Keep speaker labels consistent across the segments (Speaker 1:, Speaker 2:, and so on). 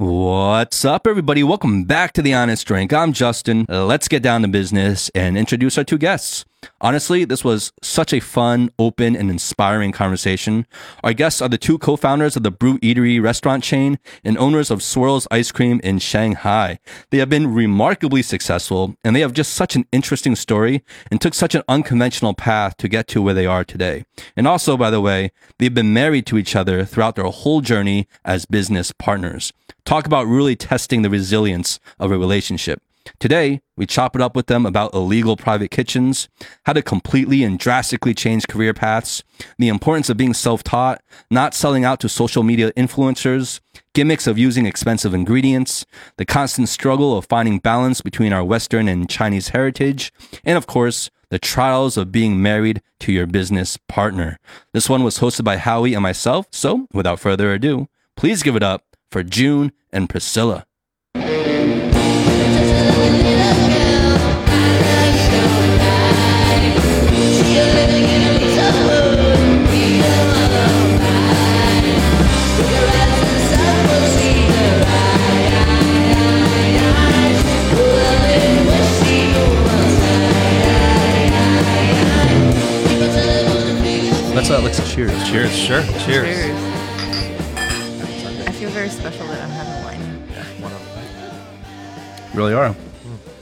Speaker 1: What's up, everybody? Welcome back to The Honest Drink. I'm Justin. Let's get down to business and introduce our two guests. Honestly, this was such a fun, open, and inspiring conversation. Our guests are the two co-founders of the Brut Eatery restaurant chain and owners of Swirlz Ice Cream in Shanghai. They have been remarkably successful, and they have just such an interesting story and took such an unconventional path to get to where they are today. And also, by the way, they've been married to each other throughout their whole journey as business partners. Talk about really testing the resilience of a relationship. Today, we chop it up with them about illegal private kitchens, how to completely and drastically change career paths, the importance of being self taught, not selling out to social media influencers, gimmicks of using expensive ingredients, the constant struggle of finding balance between our Western and Chinese heritage, and of course, the trials of being married to your business partner. This one was hosted by Howie and myself, so without further ado, please give it up for Jun and Priscilla. Let's uh, let's cheers.
Speaker 2: Cheers, sure. Cheers.
Speaker 3: Cheers. I feel very special that I'm having wine.
Speaker 1: Really are.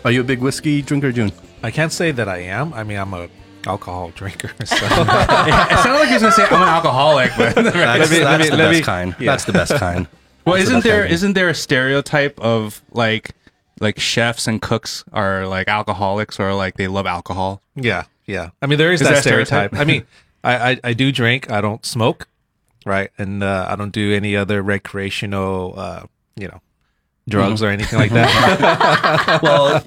Speaker 1: Are you a big whiskey drinker, Jun?
Speaker 2: I can't say that I am. I mean, I'm a alcohol drinker. So. it sounded like he was gonna say I'm an alcoholic, but
Speaker 1: That's,
Speaker 4: Let
Speaker 1: that's
Speaker 4: me-
Speaker 1: the
Speaker 4: let
Speaker 1: best
Speaker 4: me-
Speaker 1: kind.
Speaker 2: yeah.
Speaker 1: That's the best kind.
Speaker 4: Well,
Speaker 1: That's the
Speaker 4: isn't
Speaker 1: best
Speaker 4: there
Speaker 1: kind.
Speaker 4: isn't there a stereotype of like like chefs and cooks are like alcoholics or like they love alcohol?
Speaker 2: yeah, yeah. I mean, there is,
Speaker 4: Is
Speaker 2: that,
Speaker 4: that a
Speaker 2: stereotype.
Speaker 4: stereotype?
Speaker 2: I mean, I, I I do drink. I don't smoke, right? And uh, I don't do any other recreational, uh, you know, drugs or anything like that.
Speaker 1: well,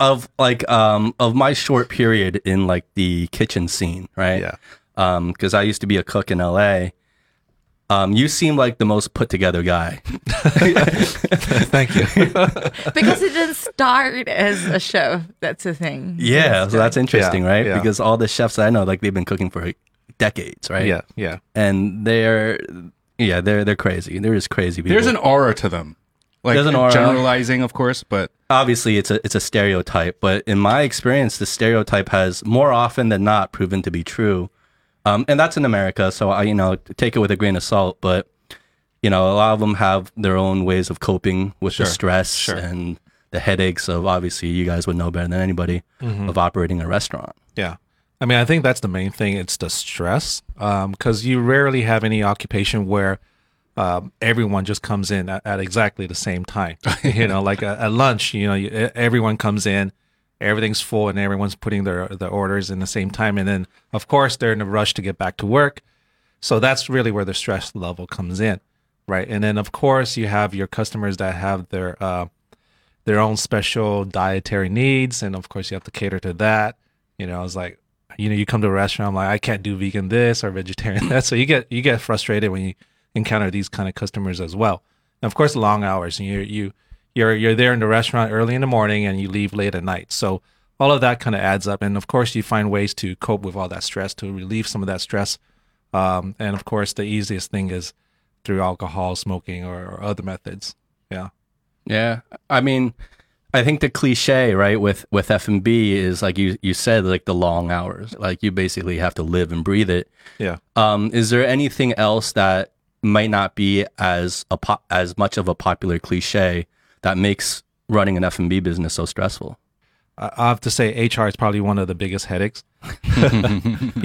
Speaker 1: of like um of my short period in like the kitchen scene, right?
Speaker 2: Yeah.
Speaker 1: Um, because I used to be a cook in LA. Um, you seem like the most put together guy.
Speaker 2: Thank you.
Speaker 3: Because it didn't start as a show. That's the thing.
Speaker 1: Yeah, so that's interesting,
Speaker 2: Yeah,
Speaker 1: right?
Speaker 2: yeah.
Speaker 1: Because all the chefs I know, like they've been cooking for decades, right?
Speaker 2: yeah, yeah.
Speaker 1: and they're yeah, they're they're crazy. They're just crazy people.
Speaker 4: There's an aura to them. Like
Speaker 1: There's an aura.
Speaker 4: generalizing, of course, but
Speaker 1: obviously it's a it's a stereotype, but in my experience, the stereotype has more often than not proven to be true. Um, and that's in America, so I you know take it with a grain of salt. But you know, a lot of them have their own ways of coping with the stress
Speaker 2: sure.
Speaker 1: and the headaches of obviously you guys would know better than anybody
Speaker 2: Mm-hmm.
Speaker 1: of operating a restaurant.
Speaker 2: Yeah. I mean, I think that's the main thing. It's the stress. Because you rarely have any occupation where um, everyone just comes in at, at exactly the same time. you know, like at, at lunch, you know, you, everyone comes in, everything's full, and everyone's putting their, their orders in the same time. And then, of course, they're in a rush to get back to work. So that's really where the stress level comes in. Right. And then, of course, you have your customers that have their, uh, their own special dietary needs. And of course, you have to cater to that. You know, it's like, you know, you come to a restaurant, I'm like, I can't do vegan this or vegetarian that. So you get you get frustrated when you encounter these kind of customers as well. And of course, long hours. And you you you're you're there in the restaurant early in the morning and you leave late at night. So all of that kind of adds up. And of course, you find ways to cope with all that stress to relieve some of that stress. Um, and of course, the easiest thing is through alcohol, smoking, or, or other methods. Yeah.
Speaker 1: Yeah, I mean, I think the cliche, right, with with F and B is like you you said, like the long hours. Like you basically have to live and breathe it.
Speaker 2: Yeah.
Speaker 1: Um, is there anything else that might not be as a po- as much of a popular cliche that makes running an F and B business so stressful?
Speaker 2: I I have to say, HR is probably one of the biggest headaches. you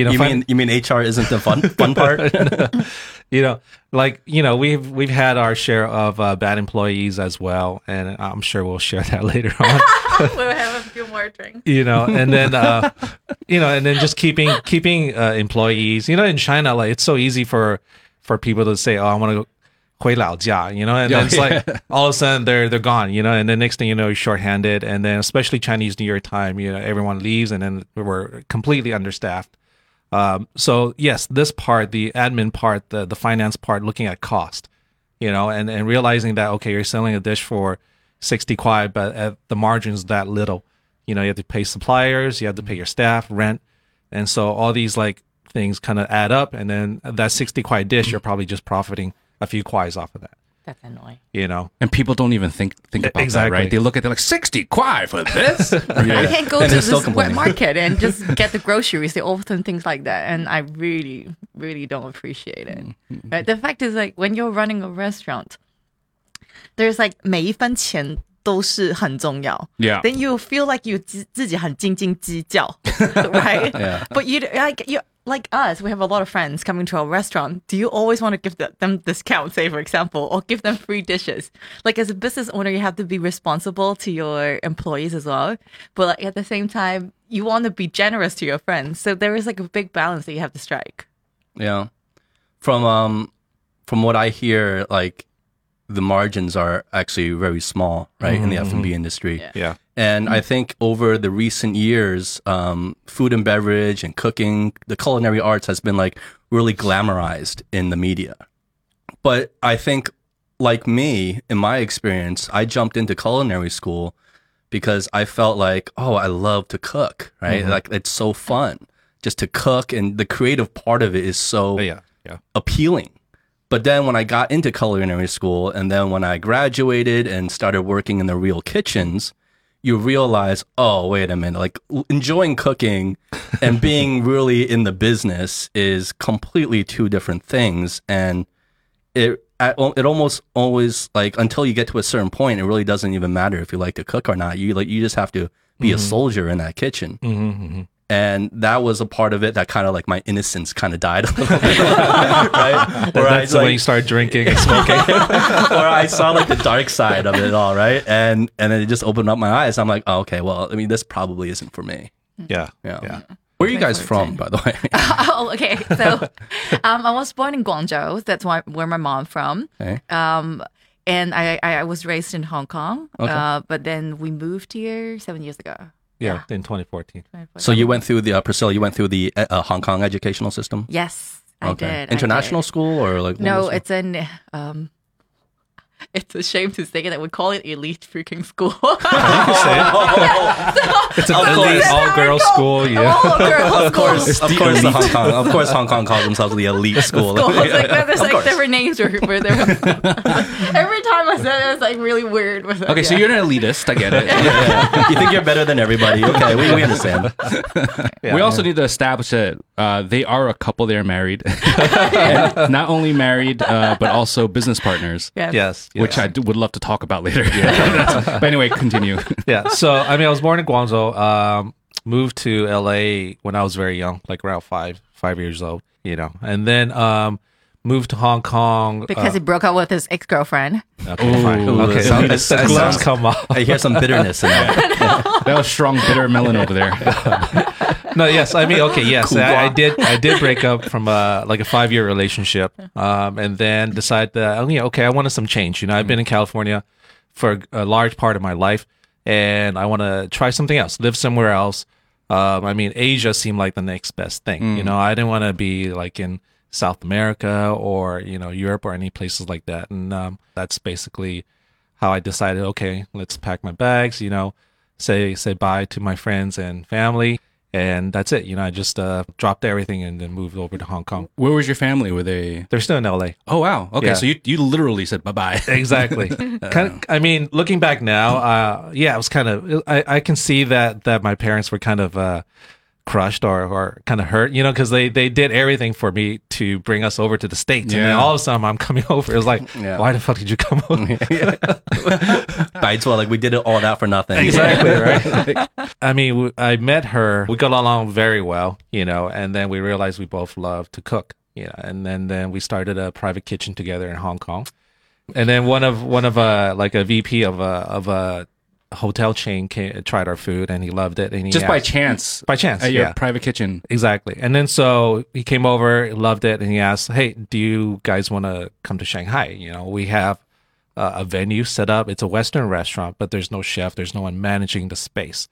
Speaker 2: know,
Speaker 1: You
Speaker 2: fin-
Speaker 1: mean you mean HR isn't the fun fun part?
Speaker 2: you know, like you know, we've we've had our share of uh, bad employees as well, and I'm sure we'll share that later on.
Speaker 3: we'll have a few more drinks.
Speaker 2: you know, and then uh, you know, and then just keeping keeping uh, employees. You know, in China, like it's so easy for for people to say, "Oh, I want to go." 回老家, you know, and then it's like all of a sudden they're they're gone, you know, and the next thing you know, you're shorthanded, and then especially Chinese New Year time, you know, everyone leaves, and then we're completely understaffed. Um, so yes, this part, the admin part, the the finance part, looking at cost, you know, and and realizing that okay, you're selling a dish for sixty kwai, but at the margins that little, you know, you have to pay suppliers, you have to pay your staff, rent, and so all these like things kind of add up, and then that sixty kwai dish, you're probably just profiting a few kwais off of that.
Speaker 3: That's annoying.
Speaker 2: You know,
Speaker 4: And people don't even think think about that,
Speaker 2: Exactly.
Speaker 4: right? They look at it like sixty kwai for this.
Speaker 3: You can't go
Speaker 1: And
Speaker 3: to
Speaker 1: they're still
Speaker 3: this wet
Speaker 1: complaining.
Speaker 3: market and just get the groceries. They often things like that, and I really, really don't appreciate it.
Speaker 1: Mm-hmm.
Speaker 3: Right? The fact is, like when you're running a restaurant, there's like 每一分钱 都是很重要。
Speaker 4: Yeah.
Speaker 3: Then you feel like you 自自己很斤斤计较 right?
Speaker 1: Yeah.
Speaker 3: But you like you like us, we have a lot of friends coming to our restaurant. Do you always want to give the, them discount, say for example, or give them free dishes? Like as a business owner, you have to be responsible to your employees as well. But like, at the same time, you want to be generous to your friends. So there is like a big balance that you have to strike.
Speaker 1: Yeah. From um from what I hear, like the margins are actually very small, right, in the F and B industry.
Speaker 3: Yeah.
Speaker 2: yeah.
Speaker 1: And I think over the recent years, um, food and beverage and cooking, the culinary arts has been like really glamorized in the media. But I think, like me, in my experience, I jumped into culinary school because I felt like, oh, I love to cook, right? Like it's so fun just to cook, and the creative part of it is so
Speaker 2: But yeah, yeah.
Speaker 1: appealing. But then when I got into culinary school and then when I graduated and started working in the real kitchens, you realize, oh, wait a minute, like enjoying cooking and being really in the business is completely two different things. And it, it almost always like until you get to a certain point, it really doesn't even matter if you like to cook or not. You like, you just have to be a soldier in that kitchen
Speaker 2: Mm-hmm,
Speaker 1: and that was a part of it that kind of like my innocence kind of died a little bit, right? Or I,
Speaker 2: That's when you
Speaker 1: like,
Speaker 2: start drinking and smoking.
Speaker 1: or I saw like the dark side of it all, right? And and then it just opened up my eyes. I'm like, oh, okay, well, I mean, this probably isn't for me.
Speaker 2: yeah,
Speaker 1: Yeah.
Speaker 2: yeah.
Speaker 1: Where are you guys from, by the way?
Speaker 3: oh, okay. So um, I was born in Guangzhou. That's why, where my mom from.
Speaker 1: Okay.
Speaker 3: Um, and I, I, I was raised in Hong Kong.
Speaker 1: Okay.
Speaker 3: Uh, but then we moved here seven years ago.
Speaker 2: Yeah, in 2014.
Speaker 1: So you went through the uh, Priscilla. You went through the uh, uh, Hong Kong educational system.
Speaker 3: Yes, I did. I
Speaker 1: International
Speaker 3: did.
Speaker 1: school or like
Speaker 3: No, it's an. Um, it's a shame to say that we call it elite freaking school.
Speaker 2: It's an elite all girls school. Yeah.
Speaker 3: All girls
Speaker 1: of course,
Speaker 3: school.
Speaker 1: of course, Hong Kong. Of course, Hong Kong calls themselves the elite school.
Speaker 3: School. It's like, there's
Speaker 1: Of
Speaker 3: like
Speaker 1: course.
Speaker 3: different names for, for their. Every time I said it, it's like really weird. With
Speaker 4: Okay, so
Speaker 3: yeah.
Speaker 4: you're an elitist. I get it.
Speaker 1: Yeah. You think you're better than everybody? Okay, we, we understand.
Speaker 2: Yeah.
Speaker 4: we also need to establish that uh, they are a couple. They're married, and not only married, uh, but also business partners,
Speaker 3: Yeah.
Speaker 2: Yes,
Speaker 4: which. I do, would love to talk about later. but anyway, continue.
Speaker 2: yeah. So I mean, I was born in Guangzhou. Um, moved to LA when I was very young, like around five, five years old. You know, and then um, moved to Hong Kong
Speaker 3: Because
Speaker 2: uh,
Speaker 3: he broke up with his ex girlfriend.
Speaker 2: Okay, fine. Okay,
Speaker 1: that sounds-
Speaker 2: the
Speaker 1: that
Speaker 2: gloves come off.
Speaker 1: I hear some bitterness in that.
Speaker 4: That was strong, bitter melon over there.
Speaker 2: no, yes, I mean, okay, yes, I, I did. I did break up from a like a five year relationship, um, and then decide that oh, yeah, okay, I wanted some change. You know, I've been in California for a large part of my life, and I want to try something else, live somewhere else. Um, I mean, Asia seemed like the next best thing. You know, I didn't want to be like in South America or you know Europe or any places like that, and um, that's basically how I decided. Okay, let's pack my bags. You know, say say bye to my friends and family, and that's it. You know, I just uh, dropped everything and then moved over to Hong Kong.
Speaker 4: Where was your family? Were they?
Speaker 2: They're still in LA.
Speaker 4: Oh wow. Okay,
Speaker 2: Yeah.
Speaker 4: so you you literally said bye bye.
Speaker 2: Exactly. kind of, I mean, looking back now, uh, yeah, it was kind of. I, I can see that that my parents were kind of uh, crushed or or kind of hurt, you know, because they they did everything for me to bring us over to the states, and then all of a sudden I'm coming over. It was like,
Speaker 1: Yeah.
Speaker 2: why the fuck did you come over?
Speaker 1: Bites well, like we did it all that for nothing.
Speaker 2: exactly right. I mean, w- I met her. We got along very well, you know, and then we realized we both love to cook, you know, and then then we started a private kitchen together in Hong Kong. And then one of one of uh like a VP of a of a hotel chain came, tried our food and he loved it and he
Speaker 4: Just by chance.
Speaker 2: by chance,
Speaker 4: At your
Speaker 2: yeah.
Speaker 4: private kitchen.
Speaker 2: Exactly. And then so he came over, loved it, and he asked, "Hey, do you guys want to come to Shanghai? You know, we have uh, a venue set up. It's a Western restaurant, but there's no chef. There's no one managing the space.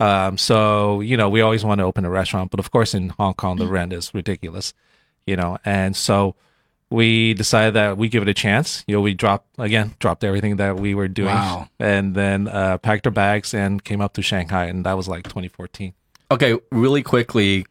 Speaker 2: Um, so you know, we always want to open a restaurant, but of course, in Hong Kong, the rent is ridiculous. You know, and so we decided that we give it a chance. You know, we dropped again, dropped everything that we were doing,
Speaker 4: Wow.
Speaker 2: and then uh, packed our bags and came up to Shanghai, and that was like 2014.
Speaker 1: Okay, really quickly,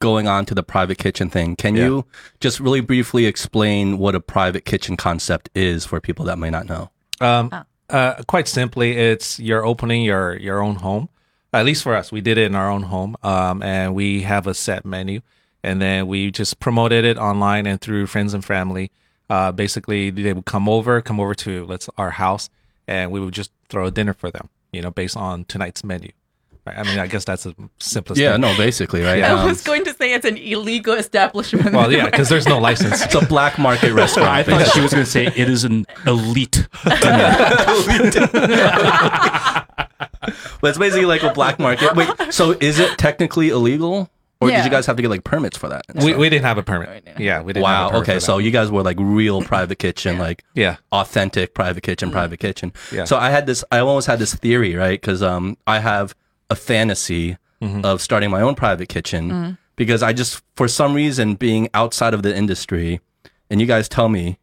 Speaker 1: going on to the private kitchen thing, can you just really briefly explain what a private kitchen concept is for people that may not know?
Speaker 2: Um, uh, quite simply, it's you're opening your your own home. At least for us, we did it in our own home, um, and we have a set menu, and then we just promoted it online and through friends and family. Uh, basically, they would come over, come over to let's our house, and we would just throw a dinner for them, you know, based on tonight's menu. Right? I mean, I guess that's the simplest.
Speaker 1: Yeah,
Speaker 2: thing.
Speaker 1: no, basically, right? Yeah.
Speaker 3: I
Speaker 1: Um,
Speaker 3: was going to say it's an illegal establishment.
Speaker 2: Well, yeah, because there's no license.
Speaker 1: it's a black market restaurant.
Speaker 4: I thought she was going to say it is an elite.
Speaker 1: but it's basically like a black market. Wait, so is it technically illegal, or did you guys have to get like permits for that?
Speaker 2: We, we didn't have a permit. Yeah, we didn't. have a
Speaker 1: Wow.
Speaker 2: permit
Speaker 1: Okay,
Speaker 2: for
Speaker 1: so you guys were like real private kitchen, like
Speaker 2: yeah,
Speaker 1: authentic private kitchen, private kitchen.
Speaker 2: Yeah.
Speaker 1: So I had this. I almost had this theory, right? Because um, I have a fantasy of starting my own private kitchen because I just, for some reason, being outside of the industry, and you guys tell me,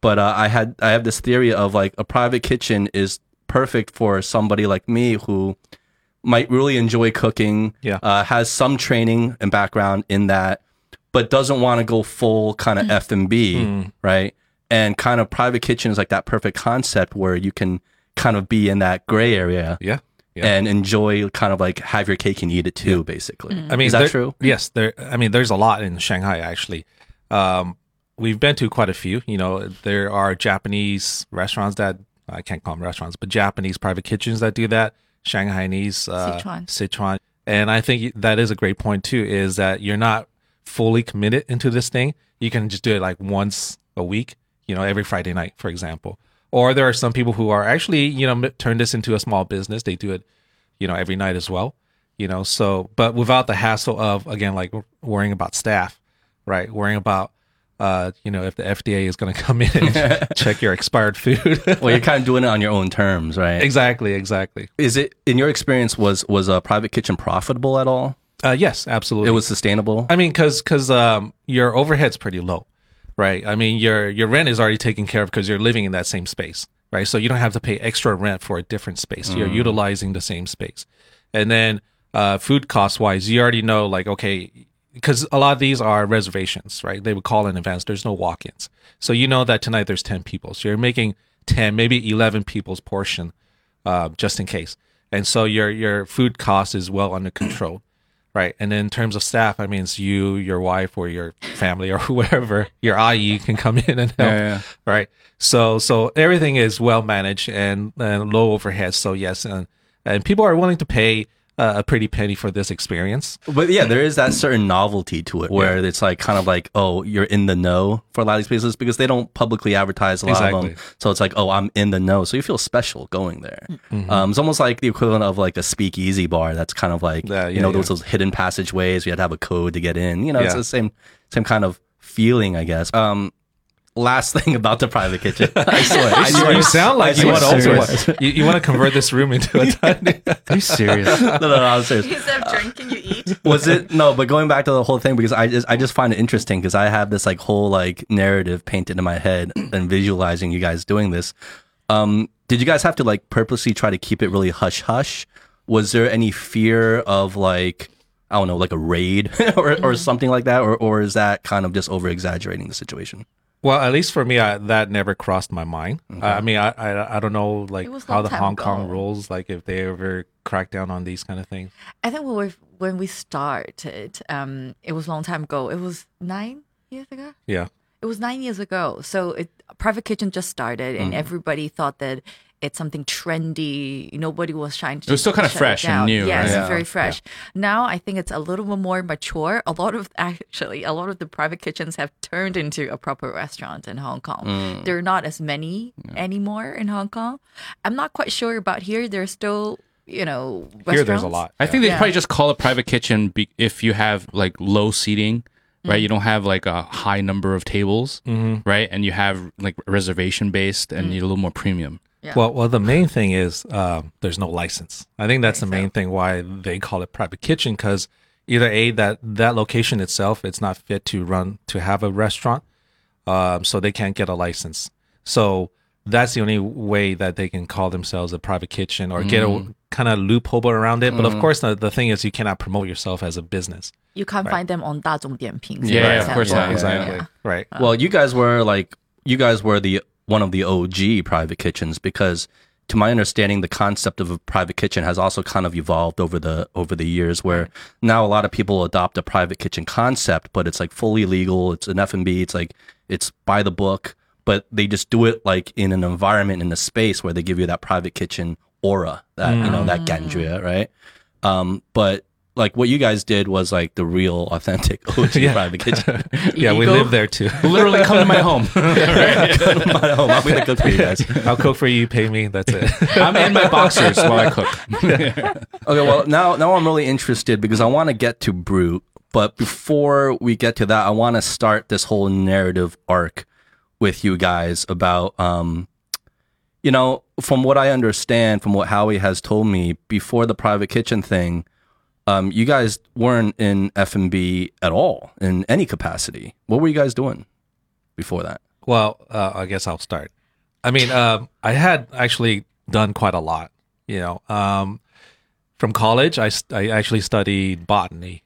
Speaker 1: but uh, I had I have this theory of like a private kitchen is perfect for somebody like me who might really enjoy cooking,
Speaker 2: Yeah.
Speaker 1: uh, has some training and background in that, but doesn't want to go full kind of F and B, right? And kind of private kitchen is like that perfect concept where you can kind of be in that gray area
Speaker 2: yeah, yeah.
Speaker 1: and enjoy kind of like have your cake and eat it too, basically.
Speaker 2: I mean,
Speaker 1: is that
Speaker 2: there-
Speaker 1: true?
Speaker 2: Yes, there. I mean, there's a lot in Shanghai actually. Um, we've been to quite a few. You know, there are Japanese restaurants that I can't call them restaurants, but Japanese private kitchens that do that. Shanghainese, uh,
Speaker 3: Sichuan.
Speaker 2: Sichuan, and I think that is a great point too. Is that you're not fully committed into this thing. You can just do it like once a week. You know, every Friday night, for example. Or there are some people who are actually, you know, turn this into a small business. They do it, you know, every night as well. You know, so but without the hassle of again, like worrying about staff, right? Worrying about, uh, you know, if the FDA is going to come in and check your expired food.
Speaker 1: Well, you're kind of doing it on your own terms, right?
Speaker 2: exactly, exactly.
Speaker 1: Is it in your experience was was a private kitchen profitable at all?
Speaker 2: Uh, yes, absolutely.
Speaker 1: It was sustainable.
Speaker 2: I mean, because because um, your overhead's pretty low, right? I mean, your your rent is already taken care of because you're living in that same space, right? So you don't have to pay extra rent for a different space. You're utilizing the same space, and then uh, food cost wise, you already know like okay, because a lot of these are reservations, right? They would call in advance. There's no walk-ins, so you know that tonight there's ten people, so you're making ten, maybe eleven people's portion, uh, just in case. And so your your food cost is well under control right? And then in terms of staff, I mean, it's you, your wife, or your family, or whoever your IE can come in and help,
Speaker 4: Yeah, yeah.
Speaker 2: right? So, so everything is well managed and, and low overhead. So yes, and and people are willing to pay uh, a pretty penny for this experience.
Speaker 1: But yeah, there is that certain novelty to it where it's like kind of like, oh, you're in the know for a lot of these places because they don't publicly advertise a lot of them. So it's like, oh, I'm in the know. So you feel special going there.
Speaker 2: Mm-hmm.
Speaker 1: Um, it's almost like the equivalent of like a speakeasy bar that's kind of like,
Speaker 2: Yeah,
Speaker 1: you know,
Speaker 2: yeah.
Speaker 1: those, those hidden passageways. You had to have a code to get in. You know, it's the same, same kind of feeling, I guess. Um, last thing about the private kitchen. I swear. I
Speaker 2: You,
Speaker 1: swear.
Speaker 2: you sound like you want to
Speaker 1: swear.
Speaker 2: open. You, you want to convert this room into a tiny.
Speaker 4: Are you serious?
Speaker 1: no, no, no, I'm serious.
Speaker 3: Instead of drinking, you eat.
Speaker 1: was it no but going back to the whole thing because i just i just find it interesting because i have this like whole like narrative painted in my head and visualizing you guys doing this um did you guys have to like purposely try to keep it really hush hush was there any fear of like i don't know like a raid or, or something like that or or is that kind of just over exaggerating the situation
Speaker 2: Well, at least for me, I, that never crossed my mind. I mean, I, I I don't know like
Speaker 3: It was a
Speaker 2: how the
Speaker 3: time
Speaker 2: Hong Kong rules, like if they ever crack down on these kind of things.
Speaker 3: I think when we when we started, um, it was a long time ago. It was nine years ago.
Speaker 2: Yeah.
Speaker 3: It was nine years ago. So it private kitchen just started, and everybody thought that it's something trendy. Nobody was trying to.
Speaker 4: It was still kinda fresh and
Speaker 3: down.
Speaker 4: new,
Speaker 3: Yes,
Speaker 4: right?
Speaker 3: it's
Speaker 1: Yeah.
Speaker 3: very fresh. Now I think it's a little bit more mature. A lot of actually, a lot of the private kitchens have turned into a proper restaurant in Hong Kong.
Speaker 4: Mm.
Speaker 3: There are not as many anymore in Hong Kong. I'm not quite sure about here. There's still, you know,
Speaker 2: Here, there's a lot.
Speaker 4: I think they
Speaker 3: Yeah.
Speaker 4: probably just call a private kitchen be- if you have like low seating, right? Mm. You don't have like a high number of tables, mm-hmm. right? And you have like reservation based and mm. you're a little more premium.
Speaker 3: Yeah.
Speaker 2: Well, well, the main thing is um, there's no license. I think that's the main thing why they call it private kitchen because either a that that location itself it's not fit to run to have a restaurant, um, so they can't get a license. So that's the only way that they can call themselves a private kitchen or get a kind of loophole around it. But of course, the, the thing is, you cannot promote yourself as a business.
Speaker 3: You can't find them on 大众点评.
Speaker 4: Yeah,
Speaker 3: for
Speaker 4: yeah, of course
Speaker 3: example.
Speaker 4: not.
Speaker 2: Exactly.
Speaker 3: Yeah.
Speaker 2: Right.
Speaker 1: Well, you guys were like you guys were the one of the OG private kitchens because to my understanding the concept of a private kitchen has also kind of evolved over the over the years where now a lot of people adopt a private kitchen concept but it's like fully legal. It's an F&B it's like it's by the book but they just do it like in an environment in a space where they give you that private kitchen aura that you know that ganjue right? Um but like what you guys did was like the real authentic OG
Speaker 2: Yeah.
Speaker 1: private kitchen
Speaker 2: Yeah, we live there too.
Speaker 4: Literally come to my home.
Speaker 1: my home. I'll be the cook for you guys.
Speaker 2: I'll cook for you, you pay me. That's it.
Speaker 4: I'm in my boxers while I cook.
Speaker 1: Okay, well now now I'm really interested because I want to get to Brut, but before we get to that, I want to start this whole narrative arc with you guys about um you know, from what I understand, from what Howie has told me, before the private kitchen thing, um, you guys weren't in F and B at all in any capacity. What were you guys doing before that?
Speaker 2: Well, uh, I guess I'll start. I mean, um, I had actually done quite a lot. You know, um, from college, I, I actually studied botany,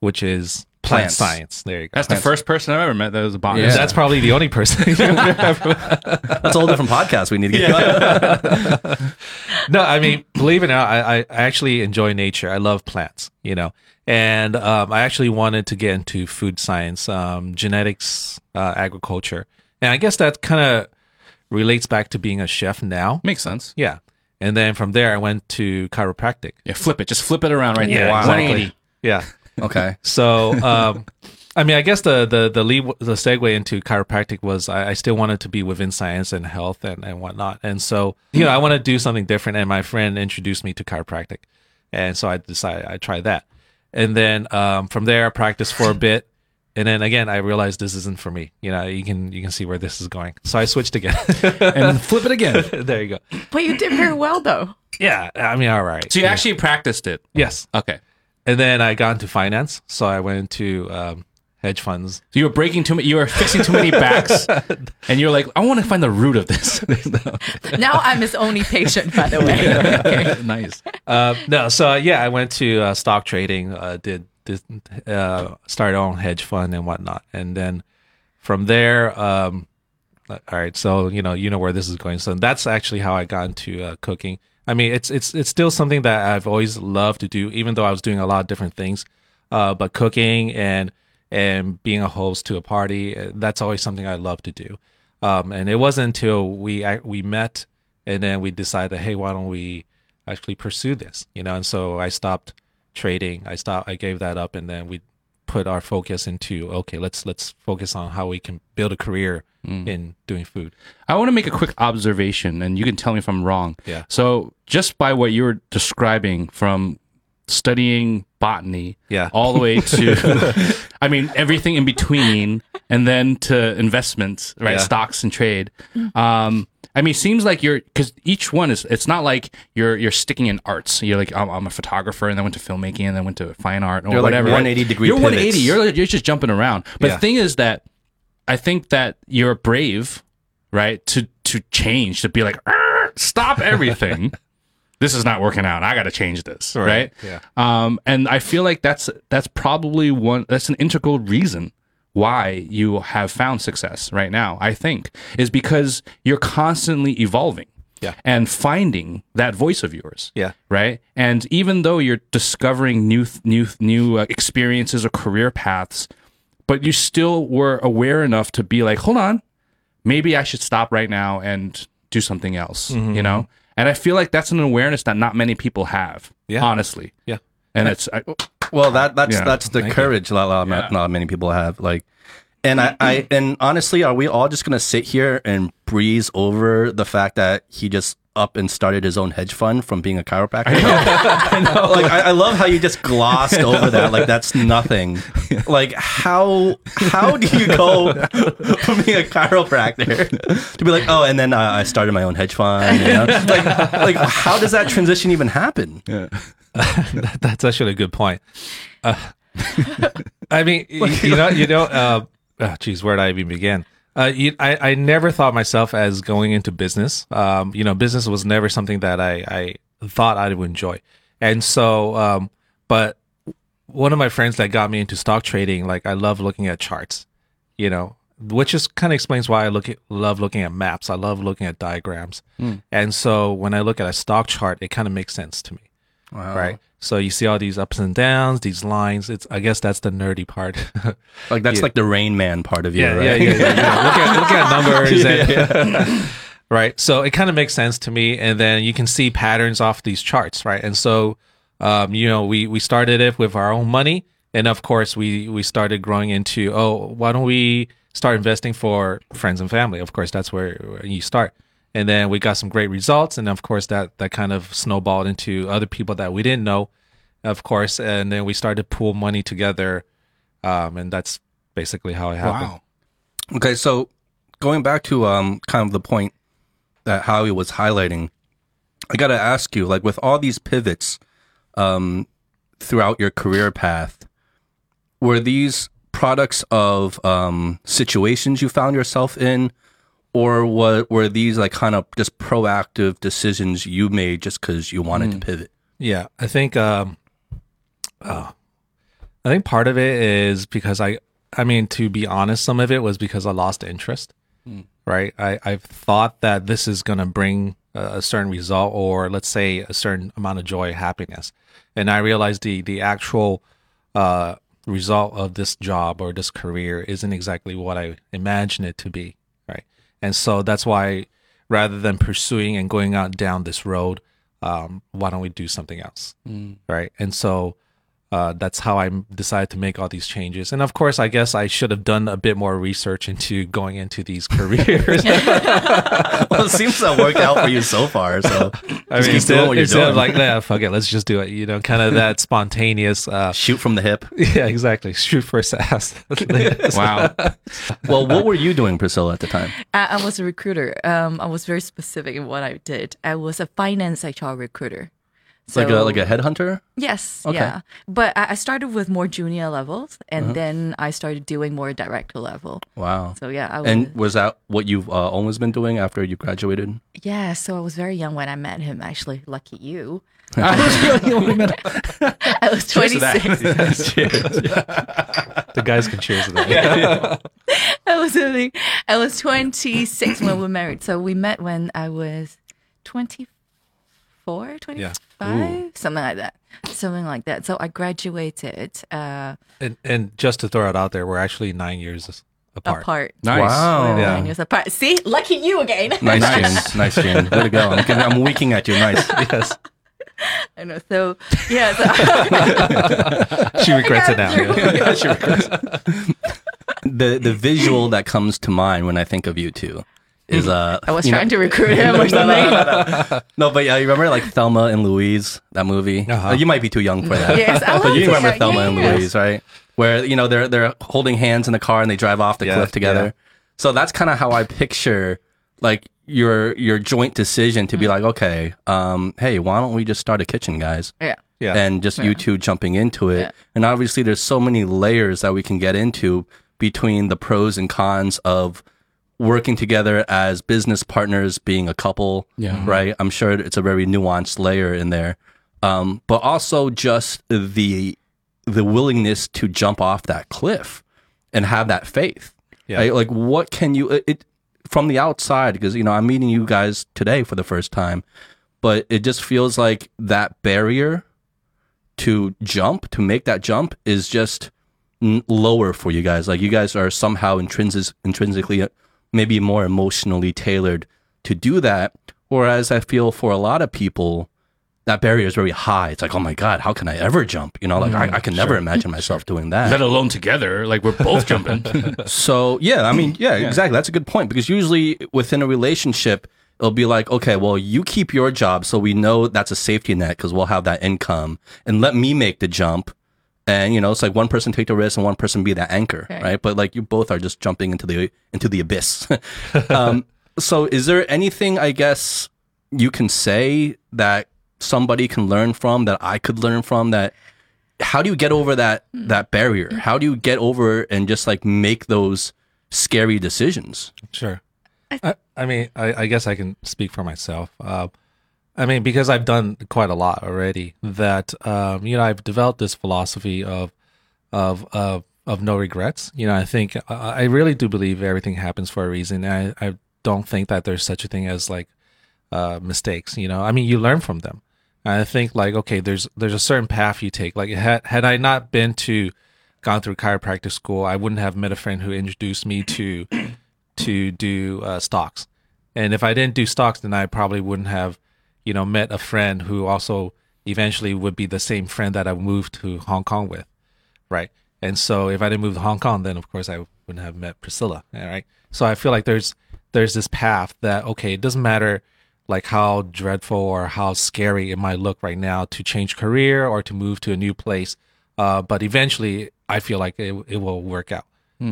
Speaker 2: which is plant science. There you go.
Speaker 4: That's the first person I've ever met that was a botanist.
Speaker 1: Yeah.
Speaker 2: That's probably the only person.
Speaker 1: That's a whole different podcast we need to get.
Speaker 2: no, I mean, believe it or not, I, I actually enjoy nature. I love plants, you know, and um, I actually wanted to get into food science, um, genetics, uh, agriculture, and I guess that kind of relates back to being a chef now.
Speaker 4: Makes sense.
Speaker 2: Yeah, and then from there, I went to chiropractic.
Speaker 4: Yeah, flip it. Just flip it around right there.
Speaker 2: Yeah, exactly.
Speaker 4: 180.
Speaker 2: Yeah.
Speaker 1: Okay.
Speaker 2: So, um, I mean, I guess the the the lead, the segue into chiropractic was I, I still wanted to be within science and health and and whatnot, and so you know I want to do something different. And my friend introduced me to chiropractic, and so I decided I try that, and then um, from there I practiced for a bit, and then again I realized this isn't for me. You know, you can you can see where this is going. So I switched again.
Speaker 4: And flip it again.
Speaker 2: there you go.
Speaker 3: But you did very well though.
Speaker 2: Yeah, I mean, all right.
Speaker 4: So you actually practiced it.
Speaker 2: yes,
Speaker 4: Okay.
Speaker 2: And then I got into finance, so I went into um, hedge funds.
Speaker 4: So you were breaking too many, you were fixing too many backs, and you're like, I want to find the root of this.
Speaker 3: Now I'm his only patient, by the way. Okay.
Speaker 4: nice.
Speaker 2: Uh, no, so uh, yeah, I went to uh, stock trading, uh, did, did uh, started on hedge fund and whatnot, and then from there, um, all right, so you know, you know where this is going. So that's actually how I got into uh, cooking. I mean, it's it's it's still something that I've always loved to do, even though I was doing a lot of different things. Uh, but cooking and and being a host to a party, uh, that's always something I love to do. Um, and it wasn't until we we met and then we decided, hey, why don't we actually pursue this? You know, and so I stopped trading. I stopped. I gave that up, and then we put our focus into okay, let's let's focus on how we can build a career in doing food.
Speaker 4: I want to make a quick observation, and you can tell me if I'm wrong.
Speaker 2: Yeah.
Speaker 4: So just by what you were describing from studying botany,
Speaker 2: Yeah.
Speaker 4: all the way to, I mean, everything in between, and then to investments, right?
Speaker 2: Yeah.
Speaker 4: Stocks and trade. Um, I mean, it seems like you're because each one is. It's not like you're you're sticking in arts. You're like I'm, I'm a photographer, and then went to filmmaking, and then went to fine art, or
Speaker 1: You're like
Speaker 4: whatever. right?
Speaker 1: 180 degree
Speaker 4: You're
Speaker 1: pivots.
Speaker 4: 180. You're you're just jumping around. But
Speaker 2: Yeah.
Speaker 4: the thing is that I think that you're brave, right? To to change, to be like, stop everything. this is not working out. I got to change this, right?
Speaker 2: Yeah.
Speaker 4: Um, and I feel like that's that's probably one that's an integral reason why you have found success right now. I think is because you're constantly evolving.
Speaker 2: Yeah.
Speaker 4: And finding that voice of yours
Speaker 2: Yeah.
Speaker 4: right? And even though you're discovering new new new uh, experiences or career paths, but you still were aware enough to be like, hold on, maybe I should stop right now and do something else,
Speaker 2: Mm-hmm.
Speaker 4: you know? And I feel like that's an awareness that not many people have,
Speaker 2: Yeah.
Speaker 4: honestly.
Speaker 2: Yeah.
Speaker 4: And it's I,
Speaker 1: Well, that that's
Speaker 4: Yeah.
Speaker 1: that's the courage that not,
Speaker 4: Yeah.
Speaker 1: not many people have. Like, and I, I and honestly, are we all just gonna sit here and breeze over the fact that he just up and started his own hedge fund from being a chiropractor? I know. Like, I, I love how you just glossed over that. Like, that's nothing. Like, how how do you go from being a chiropractor to be like, oh, and then uh, I started my own hedge fund? You know? Like, like how does that transition even happen?
Speaker 2: That- that's actually a good point. Uh, I mean, y- you know, you know, uh, oh, geez, where did I even begin? Uh, you, I, I never thought myself as going into business. Um, you know, business was never something that I, I thought I would enjoy. And so, um, but one of my friends that got me into stock trading, like I love looking at charts, you know, which just kind of explains why I look at, love looking at maps. I love looking at diagrams. And so when I look at a stock chart, it kind of makes sense to me. Right. So you see all these ups and downs, these lines. It's, I guess that's the nerdy part.
Speaker 1: Like that's like the Rain Man part of you,
Speaker 2: yeah,
Speaker 1: right?
Speaker 2: yeah, yeah, yeah, yeah. Look at look at numbers, and, right? So it kind of makes sense to me, and then you can see patterns off these charts, right? And so, um, you know, we we started it with our own money, and of course, we we started growing into oh, why don't we start investing for friends and family? Of course, that's where you start. And then we got some great results, and of course, that that kind of snowballed into other people that we didn't know, of course, and then we started to pool money together, um, and that's basically how it happened.
Speaker 4: Wow.
Speaker 1: Okay, so going back to um kind of the point that Howie was highlighting, I got to ask you, like with all these pivots um throughout your career path, were these products of um situations you found yourself in or what were these like kind of just proactive decisions you made just cuz you wanted to pivot?
Speaker 2: Yeah, I think um uh, I think part of it is because I I mean to be honest, some of it was because I lost interest. Right? I I thought that this is going to bring a, a certain result or let's say a certain amount of joy, happiness. And I realized the the actual uh result of this job or this career isn't exactly what I imagined it to be? And so that's why rather than pursuing and going out down this road, um, why don't we do something else, right? And so uh, that's how I decided to make all these changes. And of course, I guess I should have done a bit more research into going into these careers.
Speaker 1: well, it seems to have worked out for you so far, so
Speaker 2: I
Speaker 1: just keep
Speaker 2: instead,
Speaker 1: doing what you're
Speaker 2: instead
Speaker 1: doing.
Speaker 2: of like, nah, fuck it, let's just do it. You know, kind of that spontaneous. Uh,
Speaker 1: shoot from the hip.
Speaker 2: yeah, exactly. Shoot first, ass.
Speaker 4: Wow.
Speaker 1: Well, what were you doing, Priscilla, at the time?
Speaker 3: I, I was a recruiter. Um, I was very specific in what I did. I was a finance HR recruiter. So,
Speaker 1: Like a like a headhunter?
Speaker 3: Yes,
Speaker 1: Okay.
Speaker 3: yeah. But I, I started with more junior levels, and
Speaker 1: Uh-huh.
Speaker 3: then I started doing more director level.
Speaker 1: Wow.
Speaker 3: So yeah, I was.
Speaker 1: And was that what you've uh, always been doing after you graduated?
Speaker 3: yeah, so I was very young when I met him. Actually, lucky you.
Speaker 4: I was really only meant
Speaker 3: I was twenty six.
Speaker 2: the guys can cheers to that.
Speaker 3: I was only, I was 26 when we were married. So we met when I was 24, 25, something like that. Something like that. So I graduated uh,
Speaker 2: And, and just to throw it out there, we're actually nine years apart.
Speaker 3: apart.
Speaker 4: nice.
Speaker 1: Wow.
Speaker 2: Yeah.
Speaker 3: Nine years apart. See, lucky you again.
Speaker 1: Nice, Jen. Nice, Jen. Way to go. I'm, I'm winking at you. Nice.
Speaker 2: Yes,
Speaker 3: I know. So yeah. So,
Speaker 2: she regrets it now.
Speaker 3: Yeah.
Speaker 1: The the visual that comes to mind when I think of you two is uh.
Speaker 3: I was
Speaker 1: you know-
Speaker 3: trying to recruit him or something.
Speaker 1: No, but yeah, you remember like Thelma and Louise, that movie?
Speaker 2: Uh-huh.
Speaker 1: Uh, you might be too young for that.
Speaker 3: Yes, I
Speaker 1: But you
Speaker 3: it.
Speaker 1: remember
Speaker 3: Yeah,
Speaker 1: Thelma and
Speaker 3: yes.
Speaker 1: Louise, right? Where you know they're they're holding hands in the car and they drive off the
Speaker 2: Yeah,
Speaker 1: cliff together.
Speaker 2: yeah.
Speaker 1: So that's kind of how I picture like your your joint decision to be like, okay, um, hey, why don't we just start a kitchen, guys?
Speaker 3: yeah.
Speaker 2: Yeah.
Speaker 1: and just you two jumping into it.
Speaker 3: Yeah.
Speaker 1: And obviously, there's so many layers that we can get into between the pros and cons of working together as business partners, being a couple.
Speaker 4: Yeah.
Speaker 1: Right. I'm sure it's a very nuanced layer in there. Um, but also just the the willingness to jump off that cliff and have that faith.
Speaker 2: Yeah.
Speaker 1: Right? Like, what can you it, it from the outside? Because you know, I'm meeting you guys today for the first time, but it just feels like that barrier to jump to make that jump is just n- lower for you guys. Like, you guys are somehow intrinsic, intrinsically, maybe more emotionally tailored to do that. Whereas I feel for a lot of people, that barrier is very high. It's like, oh my god, how can I ever jump? You know, like I, I can mm, never imagine myself doing that.
Speaker 4: Let alone together. Like we're both jumping.
Speaker 1: So yeah, I mean, yeah, exactly. That's a good point because usually within a relationship, it'll be like, okay, well, you keep your job, so we know that's a safety net because we'll have that income, and let me make the jump. And you know, it's like one person take the risk and one person be that anchor,
Speaker 3: Right.
Speaker 1: right? But like you both are just jumping into the into the abyss. um, so, is there anything I guess you can say that somebody can learn from that I could learn from that? How do you get over that that barrier? How do you get over and just like make those scary decisions.
Speaker 2: Sure. I, I mean, I, I guess I can speak for myself. Uh, I mean, because I've done quite a lot already. That um, you know, I've developed this philosophy of of of of no regrets. You know, I think I, really do believe everything happens for a reason. I I don't think that there's such a thing as like uh, mistakes. You know, I mean, you learn from them. I think like okay, there's there's a certain path you take. Like had had I not been to gone through chiropractic school, I wouldn't have met a friend who introduced me to to do uh, stocks. And if I didn't do stocks, then I probably wouldn't have, you know, met a friend who also eventually would be the same friend that I moved to Hong Kong with, right? And so if I didn't move to Hong Kong, then of course I wouldn't have met Priscilla, all right? So I feel like there's there's this path that okay, it doesn't matter like how dreadful or how scary it might look right now to change career or to move to a new place, uh, but eventually I feel like it it will work out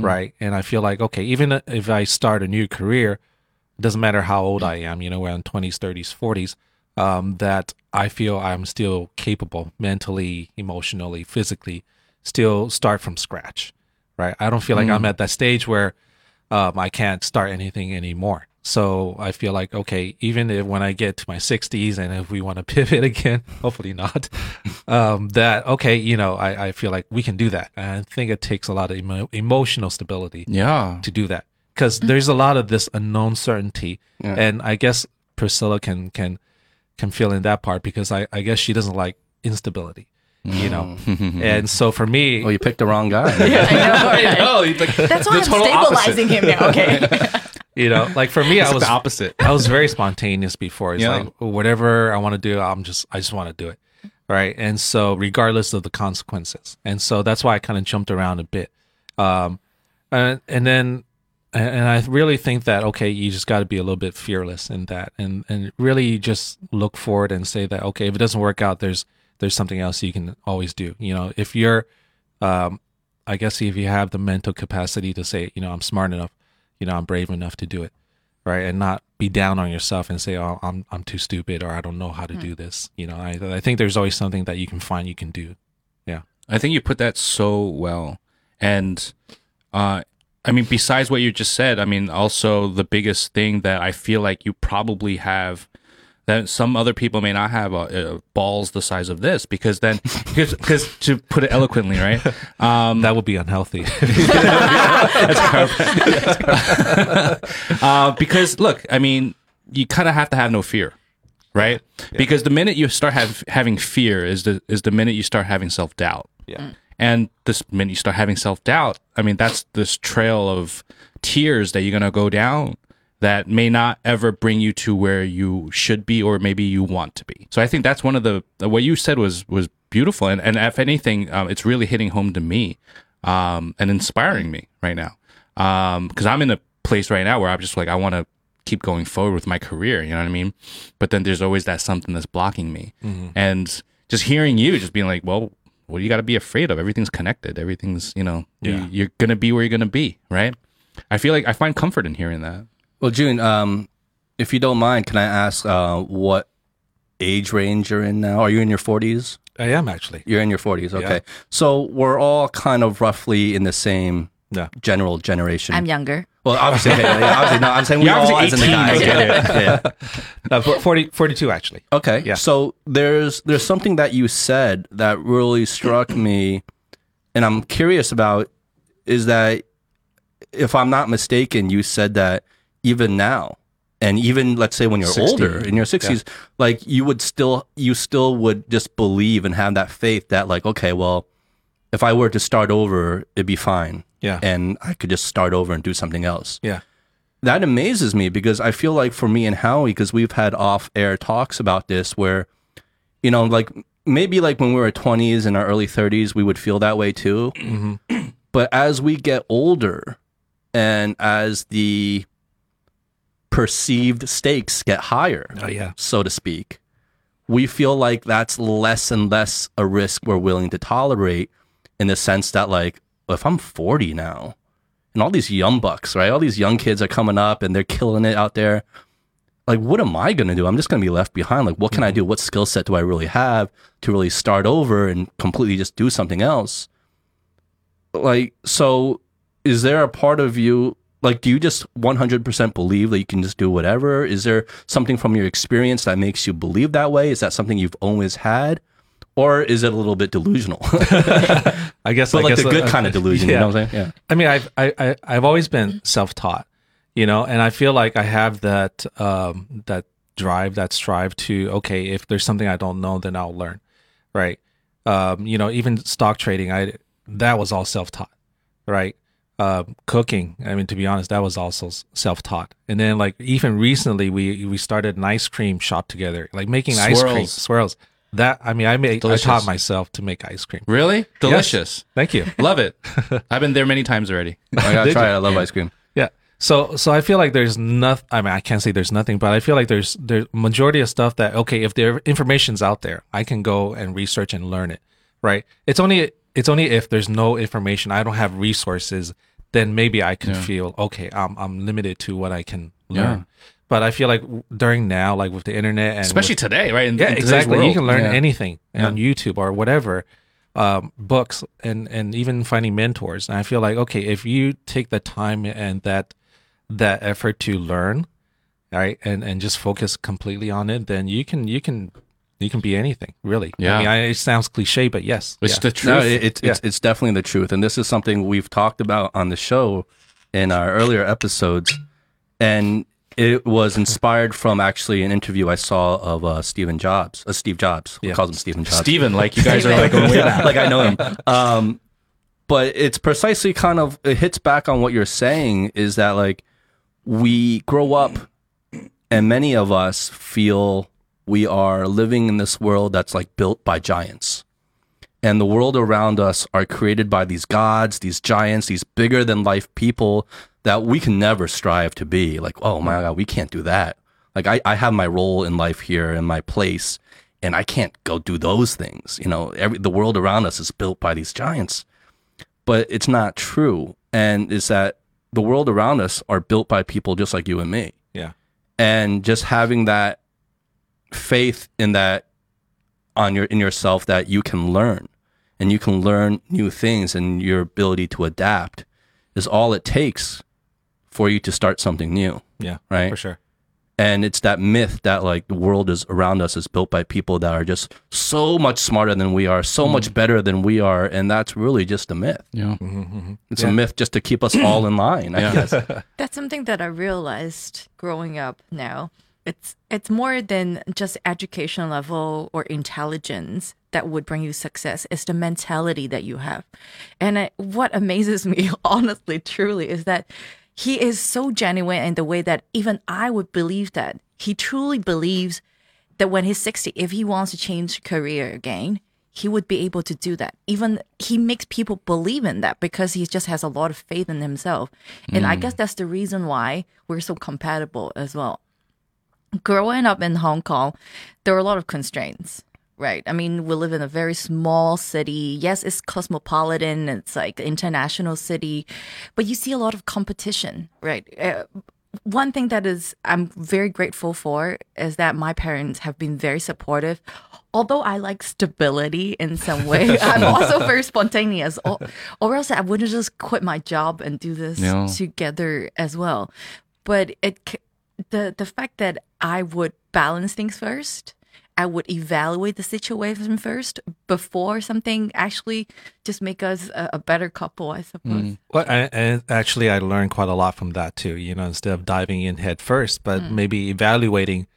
Speaker 2: right? And I feel like okay, even if I start a new career, it doesn't matter how old I am, you know, around twenties, thirties, forties, um, that I feel I'm still capable mentally, emotionally, physically, still start from scratch, right? I don't feel like I'm at that stage where um, I can't start anything anymore. So I feel like okay, even if when I get to my 60s and if we want to pivot again, hopefully not, um, that okay, you know, I, I feel like we can do that. And I think it takes a lot of emo- emotional stability
Speaker 4: Yeah.
Speaker 2: to do that because there's a lot of this unknown certainty, and I guess Priscilla can can can fill in that part because I I guess she doesn't like instability, you know, and so for me,
Speaker 1: Oh, you picked the wrong guy.
Speaker 3: I know, right?
Speaker 4: Oh, like
Speaker 3: That's why I'm
Speaker 4: total opposite.
Speaker 3: stabilizing him now. Okay.
Speaker 2: you know, like for me, I was
Speaker 4: the opposite.
Speaker 2: I was very spontaneous before. It's
Speaker 4: Yeah.
Speaker 2: like whatever I want to do, I'm just I just want to do it, right? And so regardless of the consequences, and so that's why I kind of jumped around a bit, um, and and then and and I really think that okay, you just got to be a little bit fearless in that, and and really just look forward and say that okay, if it doesn't work out, there's there's something else you can always do. You know, if you're, um, I guess if you have the mental capacity to say, you know, I'm smart enough, you know, I'm brave enough to do it, right, and not be down on yourself and say, oh, I'm I'm too stupid or I don't know how to do this. You know, I I think there's always something that you can find you can do. Yeah.
Speaker 4: I think you put that so well. And uh I mean besides what you just said, I mean also the biggest thing that I feel like you probably have that some other people may not have uh, uh, balls the size of this because then because, because to put it eloquently, right? Um
Speaker 2: That would be unhealthy.
Speaker 4: uh, because look, I mean, you kind of have to have no fear, right? Because the minute you start have, having fear is the is the minute you start having self doubt.
Speaker 2: Yeah.
Speaker 4: And this minute you start having self doubt, I mean, that's this trail of tears that you're gonna go down that may not ever bring you to where you should be or maybe you want to be. So I think that's one of the what you said was was beautiful, and and if anything, um, it's really hitting home to me um, and inspiring me right now because I'm in a place right now where I'm just like I want to keep going forward with my career. You know what I mean? But then there's always that something that's blocking me, and just hearing you, just being like, well. What do you got to be afraid of? Everything's connected. Everything's, you know, you-
Speaker 2: Yeah.
Speaker 4: you're going to be where you're going to be, right? I feel like I find comfort in hearing that.
Speaker 1: Well, Jun, um, if you don't mind, can I ask uh, what age range you're in now? Are you in your 40s?
Speaker 2: I am actually.
Speaker 1: You're in your 40s. Okay. So we're all kind of roughly in the same
Speaker 2: Yeah.
Speaker 1: general generation.
Speaker 3: I'm younger.
Speaker 1: well, obviously, yeah, yeah, obviously, no, I'm saying we
Speaker 4: You're
Speaker 1: all
Speaker 4: obviously
Speaker 1: as in the guys.
Speaker 4: I
Speaker 1: Yeah, yeah.
Speaker 2: Uh, 40, 42 actually.
Speaker 1: Okay.
Speaker 2: Yeah.
Speaker 1: So there's there's something that you said that really struck me, and I'm curious about is that if I'm not mistaken, you said that even now, and even let's say when you're
Speaker 2: 60.
Speaker 1: older in your 60s, like you would still you still would just believe and have that faith that like okay, well, if I were to start over, it'd be fine,
Speaker 2: Yeah.
Speaker 1: and I could just start over and do something else
Speaker 2: yeah.
Speaker 1: that amazes me because I feel like for me and Howie, because we've had off air talks about this where, you know, like maybe like when we were 20s and our early 30s, we would feel that way too. Mm-hmm. But as we get older and as the perceived stakes get higher,
Speaker 2: Oh yeah.
Speaker 1: so to speak, we feel like that's less and less a risk we're willing to tolerate in the sense that, like, if I'm 40 now and all these young bucks, right? All these young kids are coming up and they're killing it out there. Like, what am I going to do? I'm just going to be left behind. Like, what can I mm-hmm. do? What skill set do I really have to really start over and completely just do something else? Like, so is there a part of you like do you just 100% believe that you can just do whatever is there something from your experience that makes you believe that way is that something you've always had or is it a little bit delusional
Speaker 2: I guess,
Speaker 1: but
Speaker 2: I
Speaker 1: like
Speaker 2: guess,
Speaker 1: the good
Speaker 2: uh,
Speaker 1: kind of delusion
Speaker 2: yeah.
Speaker 1: you know what i'm saying yeah
Speaker 2: I mean, I've I, I I've always been self taught, you know, and I feel like I have that um that drive, that strive to okay, if there's something I don't know, then I'll learn, right? Um, you know, even stock trading, I that was all self taught, right? Uh, cooking, I mean, to be honest, that was also self taught. And then like even recently, we we started an ice cream shop together, like making ice cream Swirlz. That I mean, I made I taught myself to make ice cream.
Speaker 4: Really delicious.
Speaker 2: Thank you.
Speaker 4: Love it. I've been there many times already.
Speaker 1: i gotta try it i love ice cream
Speaker 2: Yeah. So so I feel like there's nothing. I mean, I can't say there's nothing, but I feel like there's there's majority of stuff that okay, if there information's out there, I can go and research and learn it. Right. It's only it's only if there's no information, I don't have resources, then maybe I can feel okay. I'm I'm limited to what I can learn.
Speaker 4: Yeah.
Speaker 2: But I feel like during now, like with the internet and
Speaker 4: Especially
Speaker 2: with-
Speaker 4: today, right? In,
Speaker 2: yeah,
Speaker 4: in today's
Speaker 2: exactly. You can learn
Speaker 1: Yeah.
Speaker 2: anything on YouTube or whatever, um, books and and even finding mentors. And I feel like okay, if you take the time and that that effort to learn, right, and and just focus completely on it, then you can you can you can be anything really.
Speaker 4: Yeah.
Speaker 2: I mean, I, it sounds cliche, but yes,
Speaker 4: It's
Speaker 2: yeah.
Speaker 4: the truth.
Speaker 1: No, it, it's it's it's definitely the truth, and this is something we've talked about on the show in our earlier episodes, and it was inspired from actually an interview I saw of uh, Stephen Jobs, uh, Steve Jobs. We
Speaker 2: Yeah.
Speaker 1: calls him Stephen Jobs.
Speaker 4: Steven, like you guys are like going way back.
Speaker 1: like I know him. Um, but it's precisely kind of it hits back on what you're saying is that like we grow up and many of us feel we are living in this world that's like built by giants. And the world around us are created by these gods, these giants, these bigger than life people that we can never strive to be. Like, oh my God, we can't do that. Like, I, I have my role in life here and my place, and I can't go do those things. You know, every, the world around us is built by these giants. But it's not true. And is that the world around us are built by people just like you and me
Speaker 2: yeah,
Speaker 1: and just having that faith in that on your in yourself that you can learn and you can learn new things and your ability to adapt is all it takes for you to start something new
Speaker 2: yeah,
Speaker 1: Right.
Speaker 2: for sure.
Speaker 1: and it's that myth that like the world is around us is built by people that are just so much smarter than we are so mm-hmm. much better than we are and that's really just a myth
Speaker 4: Yeah. Mm-hmm, mm-hmm.
Speaker 1: it's a myth just to keep us all in line i
Speaker 4: Yeah.
Speaker 1: guess
Speaker 3: That's something that I realized growing up now. It's it's more than just education level or intelligence that would bring you success. It's the mentality that you have. And I, what amazes me, honestly, truly, is that he is so genuine in the way that even I would believe that. He truly believes that when he's 60, if he wants to change career again, he would be able to do that. Even he makes people believe in that because he just has a lot of faith in himself. And I guess mm. that's the reason why we're so compatible as well. Growing up in Hong Kong, there are a lot of constraints, right? I mean, we live in a very small city. Yes, it's cosmopolitan, it's like international city, but you see a lot of competition, right? Uh, one thing that is I'm very grateful for is that my parents have been very supportive. Although I like stability in some way, I'm also very spontaneous. Or, or else I wouldn't just quit my job and do this together as well. But it the the fact that I would balance things first, I would evaluate the situation first before something actually just make us a, a better couple, I suppose.
Speaker 2: Well, I, and actually, I learned quite a lot from that too. You know, instead of diving in head first, but maybe evaluating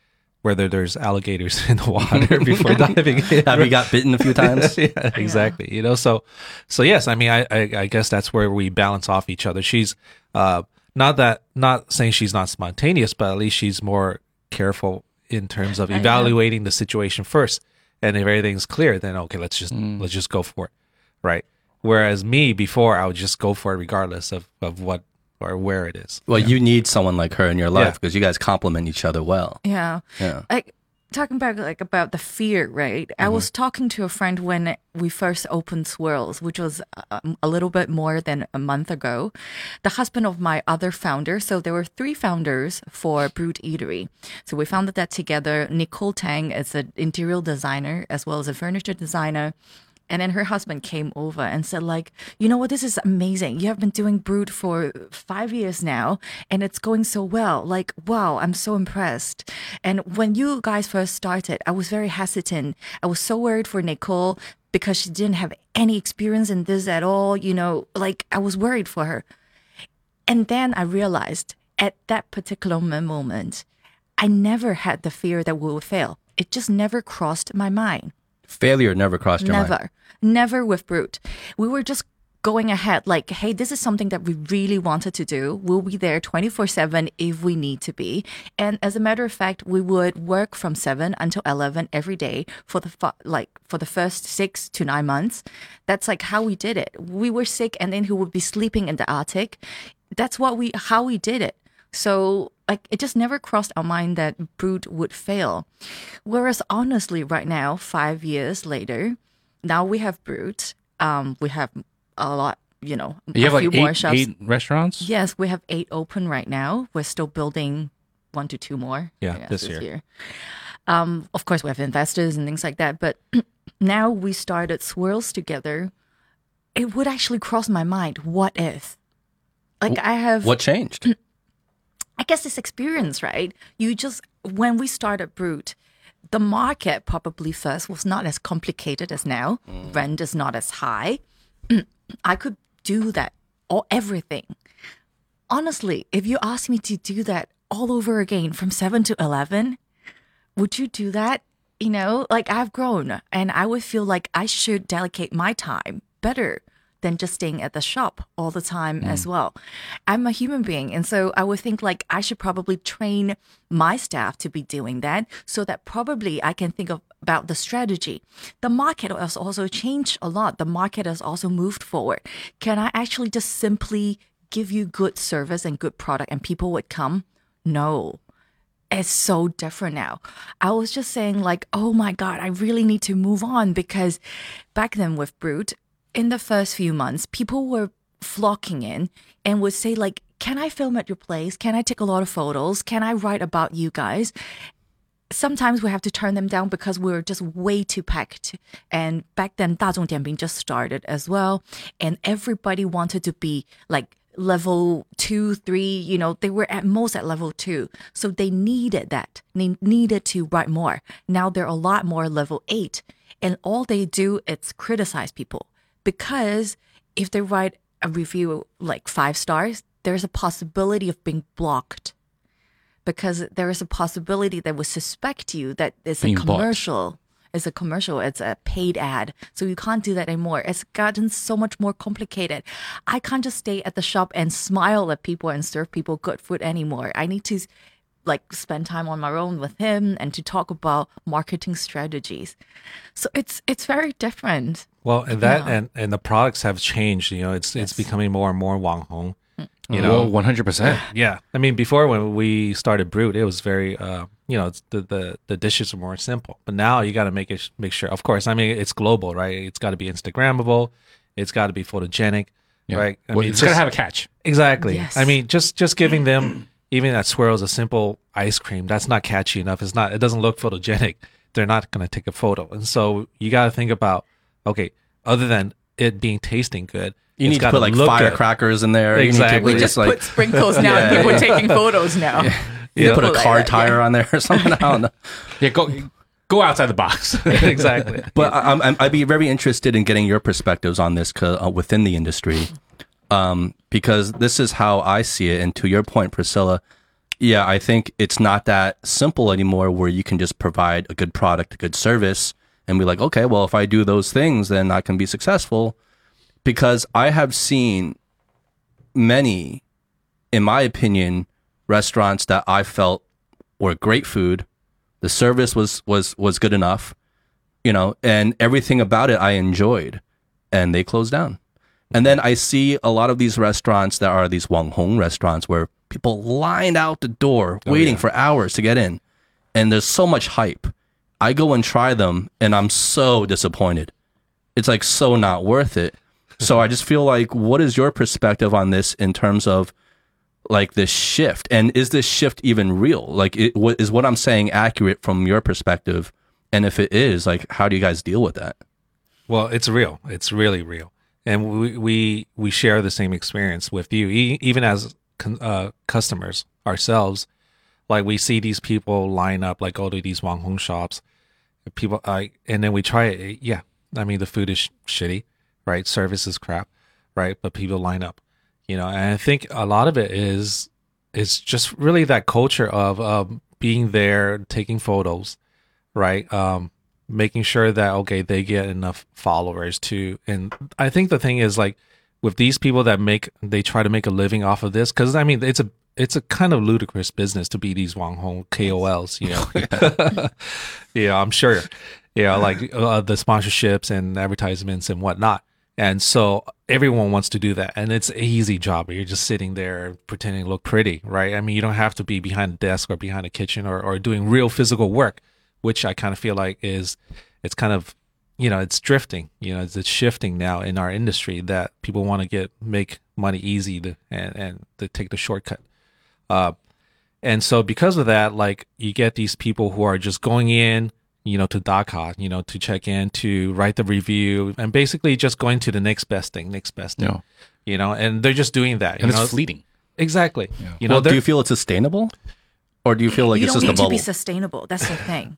Speaker 2: whether there's alligators in the water before diving in.
Speaker 1: have you got bitten a few times
Speaker 2: yeah, exactly. You know, so so yes, I mean, I, I I guess that's where we balance off each other. She's uh not that not saying she's not spontaneous, but at least she's more careful in terms of evaluating the situation first. And if everything's clear, then okay, let's just mm. let's just go for it, right? Whereas me before, I would just go for it regardless of of what or where it is.
Speaker 1: Well, you need someone like her in your life
Speaker 2: Yeah.
Speaker 1: because you guys complement each other well.
Speaker 3: Yeah.
Speaker 1: Yeah.
Speaker 3: Like talking about like about the fear, right? I was talking to a friend when we first opened Swirlz, which was um, a little bit more than a month ago. The husband of my other founder, so there were three founders for Brut Eatery. So we founded that together. Nicole Tang is an interior designer as well as a furniture designer. And then her husband came over and said, like, you know what, this is amazing. You have been doing Brut for five years now, and it's going so well. Like, wow, I'm so impressed. And when you guys first started, I was very hesitant. I was so worried for Nicole because she didn't have any experience in this at all. You know, like I was worried for her. And then I realized at that particular moment, I never had the fear that we would fail. It just never crossed my mind.
Speaker 1: Failure never crossed your
Speaker 3: never.
Speaker 1: mind.
Speaker 3: Never Never with Brut. We were just going ahead like, hey, this is something that we really wanted to do. We'll be there 24 7 if we need to be. And as a matter of fact, we would work from 7 until 11 every day for the, fu- like, for the first six to nine months. That's like how we did it. We were sick and then he would be sleeping in the attic. That's what we, how we did it. So like it just never crossed our mind that Brut would fail. Whereas honestly, right now, five years later, now we have Brut. Um, we have a lot, you know,
Speaker 4: You have
Speaker 3: a
Speaker 4: like
Speaker 3: few more
Speaker 4: eight,
Speaker 3: shops.
Speaker 4: eight restaurants.
Speaker 3: Yes, we have eight open right now. We're still building one to two more.
Speaker 2: Yeah,
Speaker 3: guess,
Speaker 2: this year.
Speaker 3: Um, of course, we have investors and things like that. But now we started Swirlz together. It would actually cross my mind. What if? Like I have
Speaker 1: What changed?
Speaker 3: I guess this experience, right? You just when we started Brut, the market probably first was not as complicated as now. Mm. Rent is not as high. I could do that or everything. Honestly, if you ask me to do that all over again from 7 to 11, would you do that? You know, like I've grown and I would feel like I should delegate my time better than just staying at the shop all the time as mm. well. I'm a human being. And so I would think like I should probably train my staff to be doing that so that probably I can think of, about the strategy. The market has also changed a lot. The market has also moved forward. Can I actually just simply give you good service and good product and people would come? No it's so different now. I was just saying, like, oh my God, I really need to move on because back then with Brut, in the first few months, people were flocking in and would say, like, can I film at your place? Can I take a lot of photos? Can I write about you guys? Sometimes we have to turn them down because we're just way too packed. And back then, 大众点评 just started as well. And everybody wanted to be like level two, three, you know, they were at most at level two. So they needed that. They needed to write more. Now they're a lot more level eight. And all they do is criticize people because if they write a review like five stars, there's a possibility of being blocked because there is a possibility that would suspect you that it's a
Speaker 4: Being bought.
Speaker 3: commercial. It's a commercial. It's a paid ad. So you can't do that anymore. It's gotten so much more complicated. I can't just stay at the shop and smile at people and serve people good food anymore. I need to like spend time on my own with him and to talk about marketing strategies. So it's it's very different.
Speaker 2: Well, and that
Speaker 3: Yeah.
Speaker 2: and and the products have changed. You know, it's it's becoming more and more Wang Hong. You
Speaker 4: You
Speaker 2: know,
Speaker 4: know, one hundred percent.
Speaker 2: yeah. I mean, before when we started Brut, it was very, uh, you know, it's the, the the dishes are more simple. But now you got to make it make sure. Of course, I mean, it's global, right? It's got to be Instagrammable. It's got to be photogenic, right? I
Speaker 4: Well,
Speaker 2: mean,
Speaker 4: it's gonna have a catch.
Speaker 2: exactly.
Speaker 3: Yes.
Speaker 2: I mean, just just giving them even that swirls a simple ice cream that's not catchy enough. It's not. It doesn't look photogenic. They're not going to take a photo, and so you got to think about okay. Other than it being tasting good,
Speaker 1: You
Speaker 2: it's
Speaker 1: need to
Speaker 2: gotta
Speaker 1: put like firecrackers in there.
Speaker 2: Exactly.
Speaker 1: You need to
Speaker 2: We
Speaker 1: just
Speaker 3: Just
Speaker 1: like
Speaker 3: put sprinkles now and people are taking photos now.
Speaker 1: you put a
Speaker 3: People like
Speaker 1: car
Speaker 3: yeah.
Speaker 1: tire on there or something. I don't know.
Speaker 4: Yeah, go go outside the box.
Speaker 2: exactly.
Speaker 1: But I, I'm, I'd be very interested in getting your perspectives on this 'cause, uh, within the industry, um, because this is how I see it. And to your point, Priscilla, yeah, I think it's not that simple anymore where you can just provide a good product, a good service, and be like, okay, well, if I do those things, then I can be successful. Because I have seen many, in my opinion, restaurants that I felt were great food. The service was was was good enough you know, and everything about it I enjoyed, and they closed down. And then I see a lot of these restaurants that are these Wang Hong restaurants where people lined out the door oh, waiting for hours to get in, and there's so much hype. I go and try them, and I'm so disappointed. It's like so not worth it. So I just feel like, what is your perspective on this in terms of like this shift, and is this shift even real? Like, it, what, is what I'm saying accurate from your perspective? And if it is, like, how do you guys deal with that?
Speaker 2: well, it's real. It's really real, and we we we share the same experience with you, e- even as con- uh, customers ourselves. Like we see these people line up, like go to these Wang Hong shops, people, I and then we try it. Yeah, I mean the food is sh- shitty, right? Service is crap, right? But people line up, you know. And I think a lot of it is is just really that culture of um, being there, taking photos, right? Um, making sure that okay they get enough followers to and i think the thing is like with these people that make they try to make a living off of this because i mean it's a it's a kind of ludicrous business to be these wang hong kols you know? Yeah. I'm sure. Yeah like uh, the sponsorships and advertisements and whatnot. And so everyone wants to do that and it's an easy job you're just sitting there pretending to look pretty right? I mean you don't have to be behind a desk or behind a kitchen or, or doing real physical work which I kind of feel like is it's kind of you know it's drifting you know it's, it's shifting now in our industry that people want to get make money easy to and and to take the shortcut uh and so because of that like you get these people who are just going in you know to Daka, you know to check in to write the review and basically just going to the next best thing next best thing
Speaker 4: Yeah.
Speaker 2: you know and they're just doing that
Speaker 4: and
Speaker 2: you know?
Speaker 4: it's fleeting.
Speaker 2: exactly you know
Speaker 1: well, do you feel it's sustainable, or do you feel like
Speaker 3: you
Speaker 1: it's
Speaker 3: don't
Speaker 1: just a
Speaker 3: need to be sustainable. That's the thing.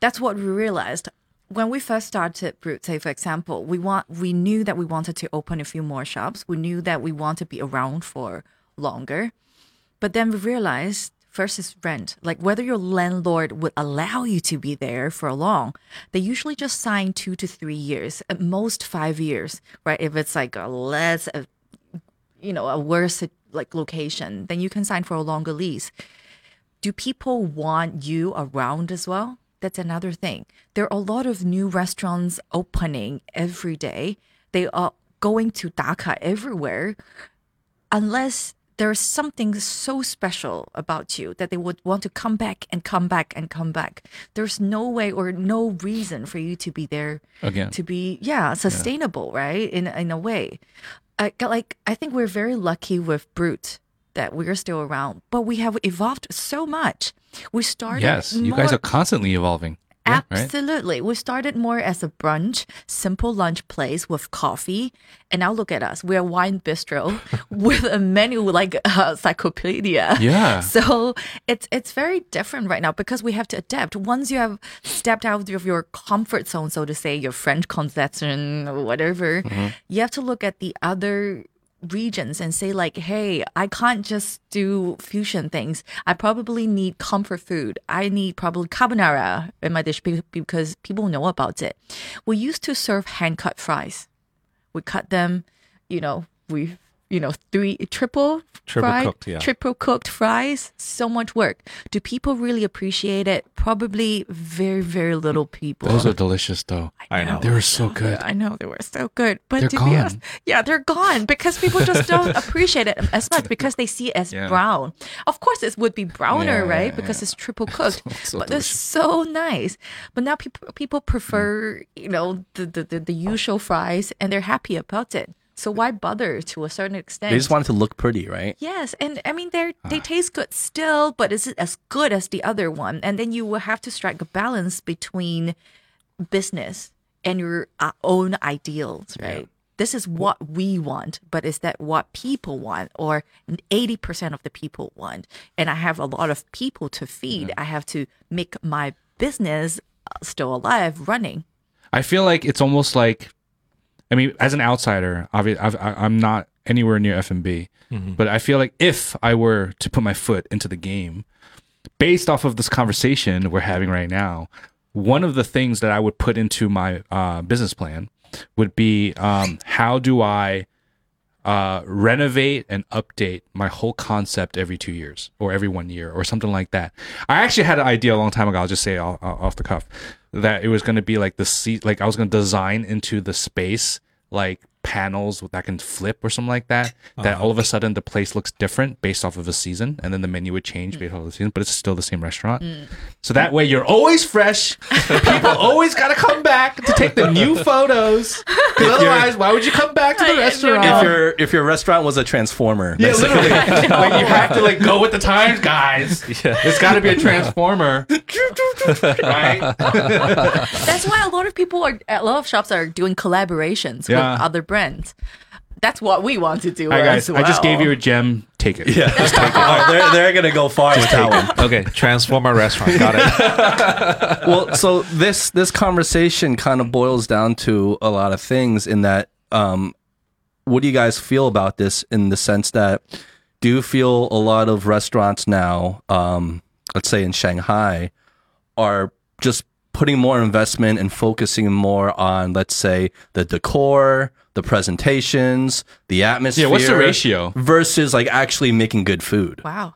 Speaker 3: That's what we realized when we first started Brut. Say, for example, we want we knew that we wanted to open a few more shops. We knew that we want to be around for longer, but then we realized first is rent. Like whether your landlord would allow you to be there for a long. They usually just sign two to three years, at most five years, right? If it's like a less, uh, you know, a worse like location, then you can sign for a longer lease do people want you around as well? That's another thing. There are a lot of new restaurants opening every day. They are going to Daka everywhere. Unless there's something so special about you that they would want to come back and come back and come back. There's no way or no reason for you to be there
Speaker 4: Again.
Speaker 3: to be yeah sustainable right in in a way I, like i think we're very lucky with brut that we're still around but we have evolved so much we started
Speaker 4: Yes, you guys are constantly evolving. Right?
Speaker 3: Absolutely. We started more as a brunch, simple lunch place with coffee. And now look at us. We're a wine bistro with a menu like a encyclopedia.
Speaker 4: Yeah.
Speaker 3: So it's it's very different right now because we have to adapt. Once you have stepped out of your comfort zone, so to say, your French concession or whatever,
Speaker 4: Mm-hmm.
Speaker 3: you have to look at the other regions and say like hey i can't just do fusion things. I probably need comfort food. I need probably carbonara in my dish because people know about it. We used to serve hand cut fries. We cut them you know we you know three triple
Speaker 2: Triple
Speaker 3: fried,
Speaker 2: cooked, yeah.
Speaker 3: triple cooked fries so much work do people really appreciate it probably very very little people
Speaker 4: Those are delicious, though.
Speaker 2: I know.
Speaker 4: They were so good.
Speaker 3: I know they were so good, but
Speaker 4: They're
Speaker 3: to be honest, yeah, they're gone because people just don't appreciate it as much because they see it as
Speaker 4: Yeah.
Speaker 3: brown. Of course, it would be browner,
Speaker 4: Yeah,
Speaker 3: right?
Speaker 4: yeah,
Speaker 3: because
Speaker 4: yeah.
Speaker 3: it's triple cooked,
Speaker 4: So
Speaker 3: but it's so nice. But now people people prefer you know the, the the the usual fries, and they're happy about it. So why bother to a certain extent?
Speaker 1: They just want it to look pretty, right?
Speaker 3: Yes, and I mean they they
Speaker 4: Ah.
Speaker 3: taste good still, but is it as good as the other one? And then you will have to strike a balance between business and your uh, own ideals, right? This is what we want, but is that what people want, or eighty percent of the people want? And I have a lot of people to feed. I have to make my business uh, still alive, running.
Speaker 4: I feel like it's almost like, I mean, as an outsider, obviously, I've, I- I'm not anywhere near F&B, B, but I feel like if I were to put my foot into the game, based off of this conversation we're having right now, one of the things that I would put into my uh, business plan would be um, how do I uh, renovate and update my whole concept every two years or every one year or something like that. I actually had an idea a long time ago. I'll just say off, off the cuff that it was going to be like the seat, like I was going to design into the space like panels that can flip or something like that. That uh-huh. all of a sudden the place looks different based off of a season, and then the menu would change based off of the season, but it's still the same restaurant. Mm. So that way you're always fresh. People always got to come back to take the new photos. 'Cause otherwise, why would you come back to the restaurant?
Speaker 1: If your if your restaurant was a transformer,
Speaker 4: Yeah,
Speaker 1: basically.
Speaker 4: literally. like you have to like go with the times, guys. Yeah. It's got to be a transformer. right?
Speaker 3: That's why a lot of people are, a lot of shops are doing collaborations
Speaker 4: Yeah.
Speaker 3: with other brands. That's what we want to do.
Speaker 4: Hi guys,
Speaker 3: as
Speaker 4: I just gave you a gem. Take it.
Speaker 1: Yeah, just take it. All right, they're they're gonna go far with that one.
Speaker 2: Okay, Transformer restaurant. Got it.
Speaker 1: well, so this this conversation kind of boils down to a lot of things. In that, um, what do you guys feel about this? In the sense that, do you feel a lot of restaurants now, um, let's say in Shanghai, are just putting more investment and focusing more on, let's say, the decor, the presentations, the atmosphere.
Speaker 4: Yeah, what's the ratio?
Speaker 1: versus like actually making good food?
Speaker 3: Wow.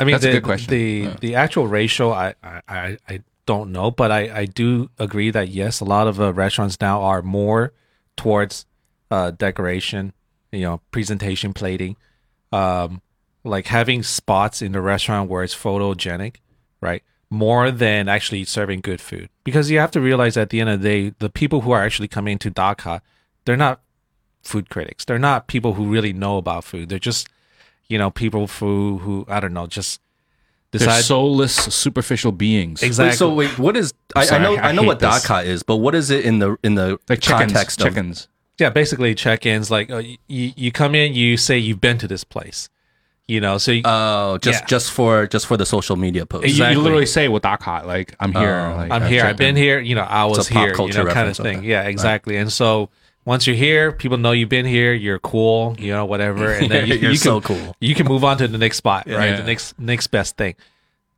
Speaker 2: I mean,
Speaker 4: That's a good question.
Speaker 2: The the actual ratio, I, I, I, I don't know, but I, I do agree that yes, a lot of uh, restaurants now are more towards uh, decoration, you know, presentation, plating, um, like having spots in the restaurant where it's photogenic, right? More than actually serving good food, because you have to realize at the end of the day, the people who are actually coming to Daka, they're not food critics. They're not people who really know about food. They're just you know, people who who I don't know, just
Speaker 4: They're soulless, superficial beings.
Speaker 2: exactly.
Speaker 1: Wait, so wait, what is? I, I know
Speaker 4: I
Speaker 1: I know what
Speaker 4: this.
Speaker 1: Daka is, but what is it in the in the
Speaker 4: Like chickens.
Speaker 1: context of?
Speaker 4: Chickens.
Speaker 2: yeah, basically check-ins. Like uh, you, you come in, you say you've been to this place, you know. So you,
Speaker 1: Oh, just
Speaker 2: Yeah.
Speaker 1: just for just for the social media post.
Speaker 4: You- You, literally say with Daka, like I'm here.
Speaker 1: Oh,
Speaker 4: like,
Speaker 2: I'm here. I've been here. You know, I was here. You know, kind of thing.
Speaker 1: okay.
Speaker 2: Yeah, exactly. And so once you're here, people know you've been here. You're cool. You know, whatever. And then you,
Speaker 1: You're
Speaker 2: you
Speaker 1: so
Speaker 2: can,
Speaker 1: cool.
Speaker 2: You can move on to the next spot, right?
Speaker 4: Yeah.
Speaker 2: The next next best thing.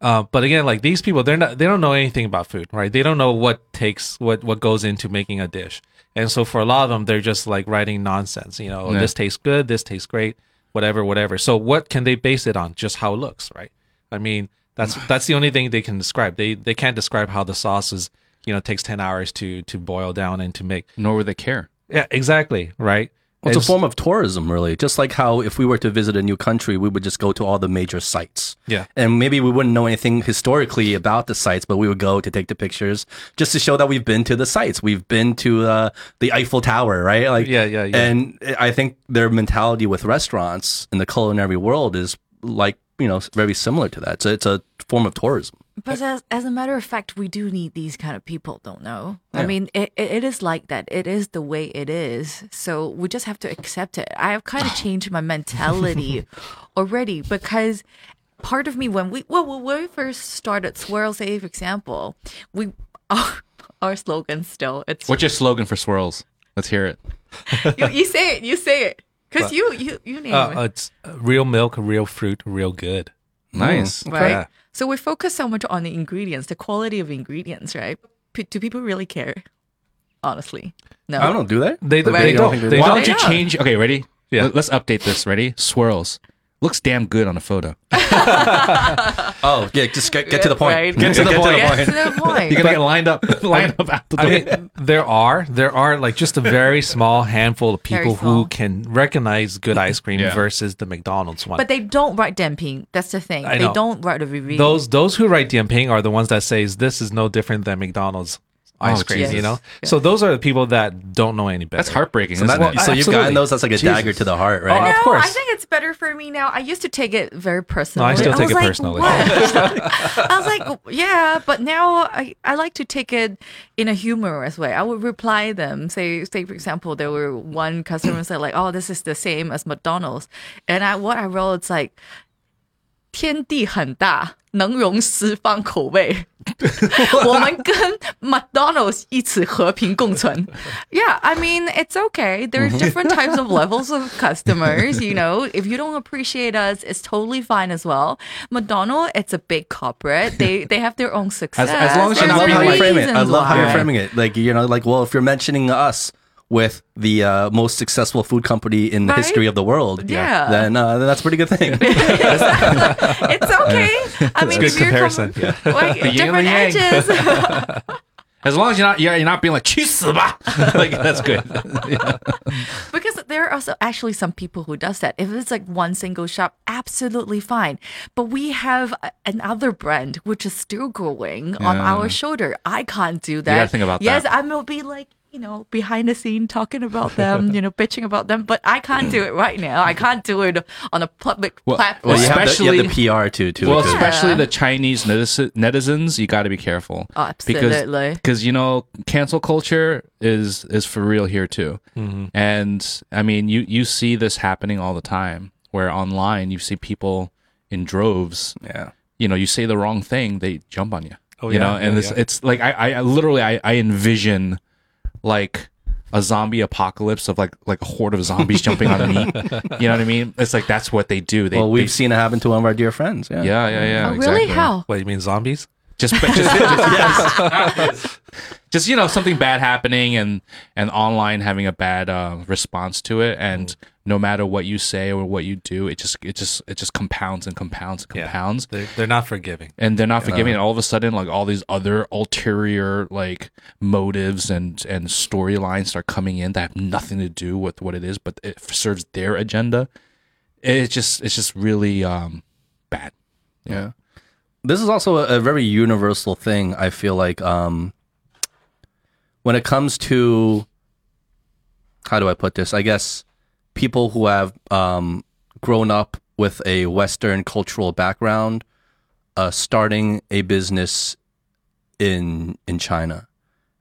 Speaker 2: Uh, but again, like these people, they're not. They don't know anything about food, right? They don't know what takes what what goes into making a dish. And so for a lot of them, they're just like writing nonsense. You know,
Speaker 4: Yeah.
Speaker 2: this tastes good. This tastes great. Whatever, whatever. So what can they base it on? Just how it looks, right? I mean, that's that's the only thing they can describe. They they can't describe how the sauce is. You know, takes ten hours to to boil down and to make.
Speaker 4: Nor would they care.
Speaker 2: Yeah, exactly. Right.
Speaker 1: Well, it's a form of tourism, really. Just like how if we were to visit a new country, we would just go to all the major sites.
Speaker 2: Yeah.
Speaker 1: And maybe we wouldn't know anything historically about the sites, but we would go to take the pictures just to show that we've been to the sites. We've been to uh, the Eiffel Tower, right? Like,
Speaker 2: Yeah, yeah, yeah.
Speaker 1: And I think their mentality with restaurants in the culinary world is like, you know, very similar to that. So it's a form of tourism.
Speaker 3: But as, as a matter of fact, we do need these kind of people, don't know? I mean, it, it, it is like that. It is the way it is. So we just have to accept it. I have kind of changed my mentality already because part of me, when we, well, when we first started Swirl Say, for example, we, our, our slogan still, it's,
Speaker 4: What's your slogan for Swirlz? Let's hear it.
Speaker 3: you, you say it, you say it. Because you, you, you name
Speaker 2: uh,
Speaker 3: it.
Speaker 2: it's uh, real milk, real fruit, real good.
Speaker 4: Nice.
Speaker 3: right?
Speaker 2: Yeah.
Speaker 3: So we focus so much on the ingredients, the quality of ingredients, right? P- do people really care? Honestly, no.
Speaker 1: I don't know, do they?
Speaker 2: They, they
Speaker 3: You
Speaker 2: don't.
Speaker 1: think they
Speaker 2: They
Speaker 4: Why
Speaker 2: don't.
Speaker 4: don't you change? Okay, ready?
Speaker 2: Yeah.
Speaker 4: Let's update this. Ready? Swirlz. Looks damn good on a photo.
Speaker 1: Oh, yeah, just get, get to the point.
Speaker 3: Right.
Speaker 1: Get to the
Speaker 3: Get
Speaker 1: point.
Speaker 3: to the point.
Speaker 4: You're gonna get lined up, lined up out the door.
Speaker 2: I mean, there are there are like just a very small handful of people who can recognize good ice cream
Speaker 4: Yeah.
Speaker 2: versus the McDonald's one.
Speaker 3: But they don't write Dianping. That's the thing.
Speaker 2: I
Speaker 3: they
Speaker 2: know.
Speaker 3: don't write a review.
Speaker 2: those those who write Dianping are the ones that says this is no different than McDonald's ice
Speaker 4: Oh,
Speaker 2: cream.
Speaker 3: Jesus.
Speaker 2: You know, so those are the people that don't know any better.
Speaker 4: That's heartbreaking.
Speaker 1: So,
Speaker 4: isn't
Speaker 1: that,
Speaker 4: it?
Speaker 1: so you've gotten
Speaker 2: Absolutely.
Speaker 1: those. That's like a dagger
Speaker 2: Jesus.
Speaker 1: to the heart,
Speaker 2: Oh,
Speaker 1: right?
Speaker 2: of
Speaker 3: no,
Speaker 2: course.
Speaker 3: I think it's better for me now. I used to take it very personally.
Speaker 2: I still take
Speaker 3: was
Speaker 2: it
Speaker 3: like,
Speaker 2: personally.
Speaker 3: "What?" I was like, yeah, but now I, I like to take it in a humorous way. I would reply them. Say, say for example, there were one customer said like, oh, this is the same as McDonald's, and I what I wrote it's like. 天地很大， 能容四方口味。我们跟 McDonald's 一起和平共存。Yeah, I mean it's okay. There's different types of levels of customers. You know, if you don't appreciate us, it's totally fine as well. McDonald's, it's a big corporate. They they have their own success.
Speaker 4: as long as
Speaker 1: I
Speaker 4: you're
Speaker 3: There's
Speaker 1: love
Speaker 4: not
Speaker 1: how
Speaker 4: being
Speaker 1: you frame it. I
Speaker 3: reasons
Speaker 1: love how you're
Speaker 3: why.
Speaker 1: framing it. Like you know, like well, if you're mentioning us with the uh, most successful food company in
Speaker 3: right?
Speaker 1: the history of the world,
Speaker 3: yeah.
Speaker 1: then uh, that's a pretty good thing.
Speaker 3: it's okay. I mean, it's good
Speaker 2: comparison.
Speaker 3: Com-
Speaker 4: yeah. like,
Speaker 3: different edges.
Speaker 4: As long as you're not you're, not being like "chusuba," like that's good. yeah.
Speaker 3: Because there are also actually some people who does that. If it's like one single shop, absolutely fine. But we have another brand which is still growing
Speaker 4: yeah.
Speaker 3: on our shoulder. I can't do that.
Speaker 4: You gotta think about
Speaker 3: yes,
Speaker 4: that.
Speaker 3: Yes, I'm gonna be like you know, behind the scene talking about them, you know, bitching about them. But I can't do it right now. I can't do it on a public
Speaker 4: Well-
Speaker 3: platform.
Speaker 1: Well, you have, the, you have
Speaker 4: Especially-
Speaker 1: the PR too, too.
Speaker 4: Well,
Speaker 1: too.
Speaker 4: especially the Chinese netizens, you got to be careful.
Speaker 3: Oh, absolutely.
Speaker 4: Because, because you know, cancel culture is is for real here too. Mm-hmm. And I mean, you you see this happening all the time. Where online you see people in droves.
Speaker 1: yeah.
Speaker 4: You know, you say the wrong thing, they jump on you.
Speaker 2: Oh,
Speaker 4: you
Speaker 2: yeah,
Speaker 4: know, and
Speaker 2: yeah,
Speaker 4: it's
Speaker 2: yeah.
Speaker 4: it's like I, I, I literally I, I envision like a zombie apocalypse of like like a horde of zombies jumping on me. You know what I mean? It's like that's what they do. They,
Speaker 1: Well, we've
Speaker 4: they-
Speaker 1: seen it happen to one of our dear friends. Yeah.
Speaker 4: yeah, yeah, yeah.
Speaker 3: oh, really?
Speaker 4: exactly.
Speaker 3: How?
Speaker 2: What do you mean zombies?
Speaker 4: Just just, just, just, you know something bad happening and and online having a bad uh, response to it. And no matter what you say or what you do it just it just it just compounds and compounds and
Speaker 2: Yeah.
Speaker 4: compounds.
Speaker 2: They're, they're not forgiving.
Speaker 4: and they're not forgiving. And all of a sudden like all these other ulterior like motives and and storylines start coming in that have nothing to do with what it is but it serves their agenda. It's just it's just really um bad.
Speaker 1: Yeah. This is also a, a very universal thing. I feel like um, when it comes to how do I put this? I guess people who have um, grown up with a Western cultural background, uh, starting a business in in China,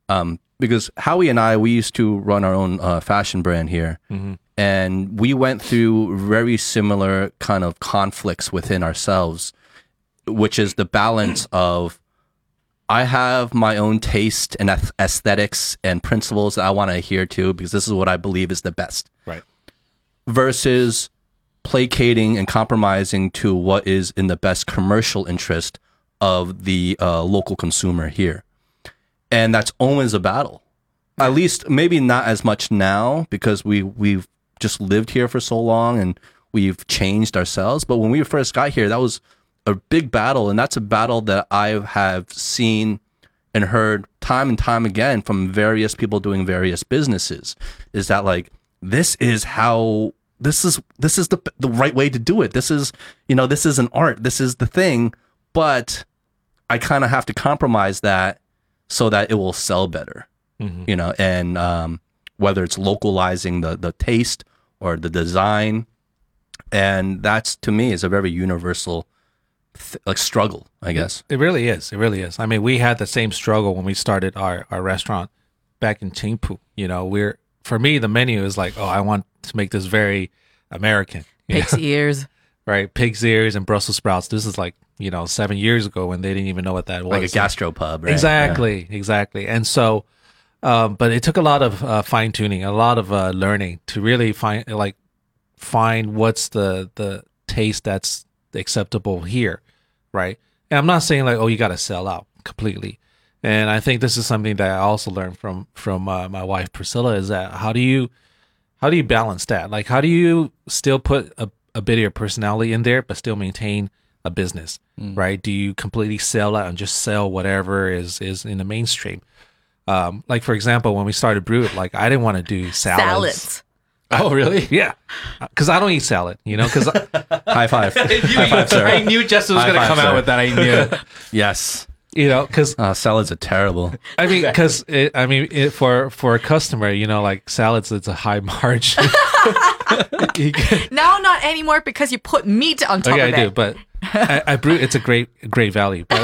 Speaker 1: um, because Howie and I we used to run our own uh, fashion brand here, and we went through very similar kind of conflicts within ourselves which is the balance of I have my own taste and aesthetics and principles that I want to adhere to because this is what I believe is the best
Speaker 2: Right.
Speaker 1: versus placating and compromising to what is in the best commercial interest of the uh, local consumer here. And that's always a battle. At least maybe not as much now because we we've just lived here for so long and we've changed ourselves. But when we first got here, that was a big battle, and that's a battle that I have seen and heard time and time again from various people doing various businesses. Is that like this is how this is this is the the right way to do it. This is you know this is an art. This is the thing, but I kind of have to compromise that so that it will sell better. You know, and um, whether it's localizing the the taste or the design, and that's to me is a very universal th- like struggle, I guess.
Speaker 2: It really is. It really is. I mean, we had the same struggle when we started our, our restaurant back in Qingpu. You know, we're for me the menu is like, oh, I want to make this very American. you know,
Speaker 3: Pig's ears.
Speaker 2: right? Pig's ears and Brussels sprouts. This is like, you know, seven years ago when they didn't even know what that was.
Speaker 1: Like a gastropub, right?
Speaker 2: Exactly, exactly. And so, um, but it took a lot of uh, fine tuning, a lot of uh, learning to really find like find what's the the taste that's acceptable here, right? And I'm not saying like, oh, you got to sell out completely. And I think this is something that I also learned from from uh, my wife Priscilla is that how do you how do you balance that? Like, how do you still put a, a bit of your personality in there, but still maintain a business, right? Do you completely sell out and just sell whatever is is in the mainstream? Um, like for example, when we started Brut, like I didn't want to do salads.
Speaker 3: Salads.
Speaker 4: oh really
Speaker 2: Yeah, because I don't eat salad, you know. Because
Speaker 1: High five. High five, sir.
Speaker 4: I knew Justin was
Speaker 1: High
Speaker 4: going to
Speaker 1: five,
Speaker 4: come out with that. I knew.
Speaker 1: Yes.
Speaker 2: you know, because
Speaker 1: Uh, salads are terrible.
Speaker 2: I mean, because I mean, it, for for a customer, you know, like salads, it's a high margin. You get-
Speaker 3: Now not anymore because you put meat on top
Speaker 2: okay, I
Speaker 3: of
Speaker 2: do,
Speaker 3: it.
Speaker 2: but I, I brew. It's a great great value. But,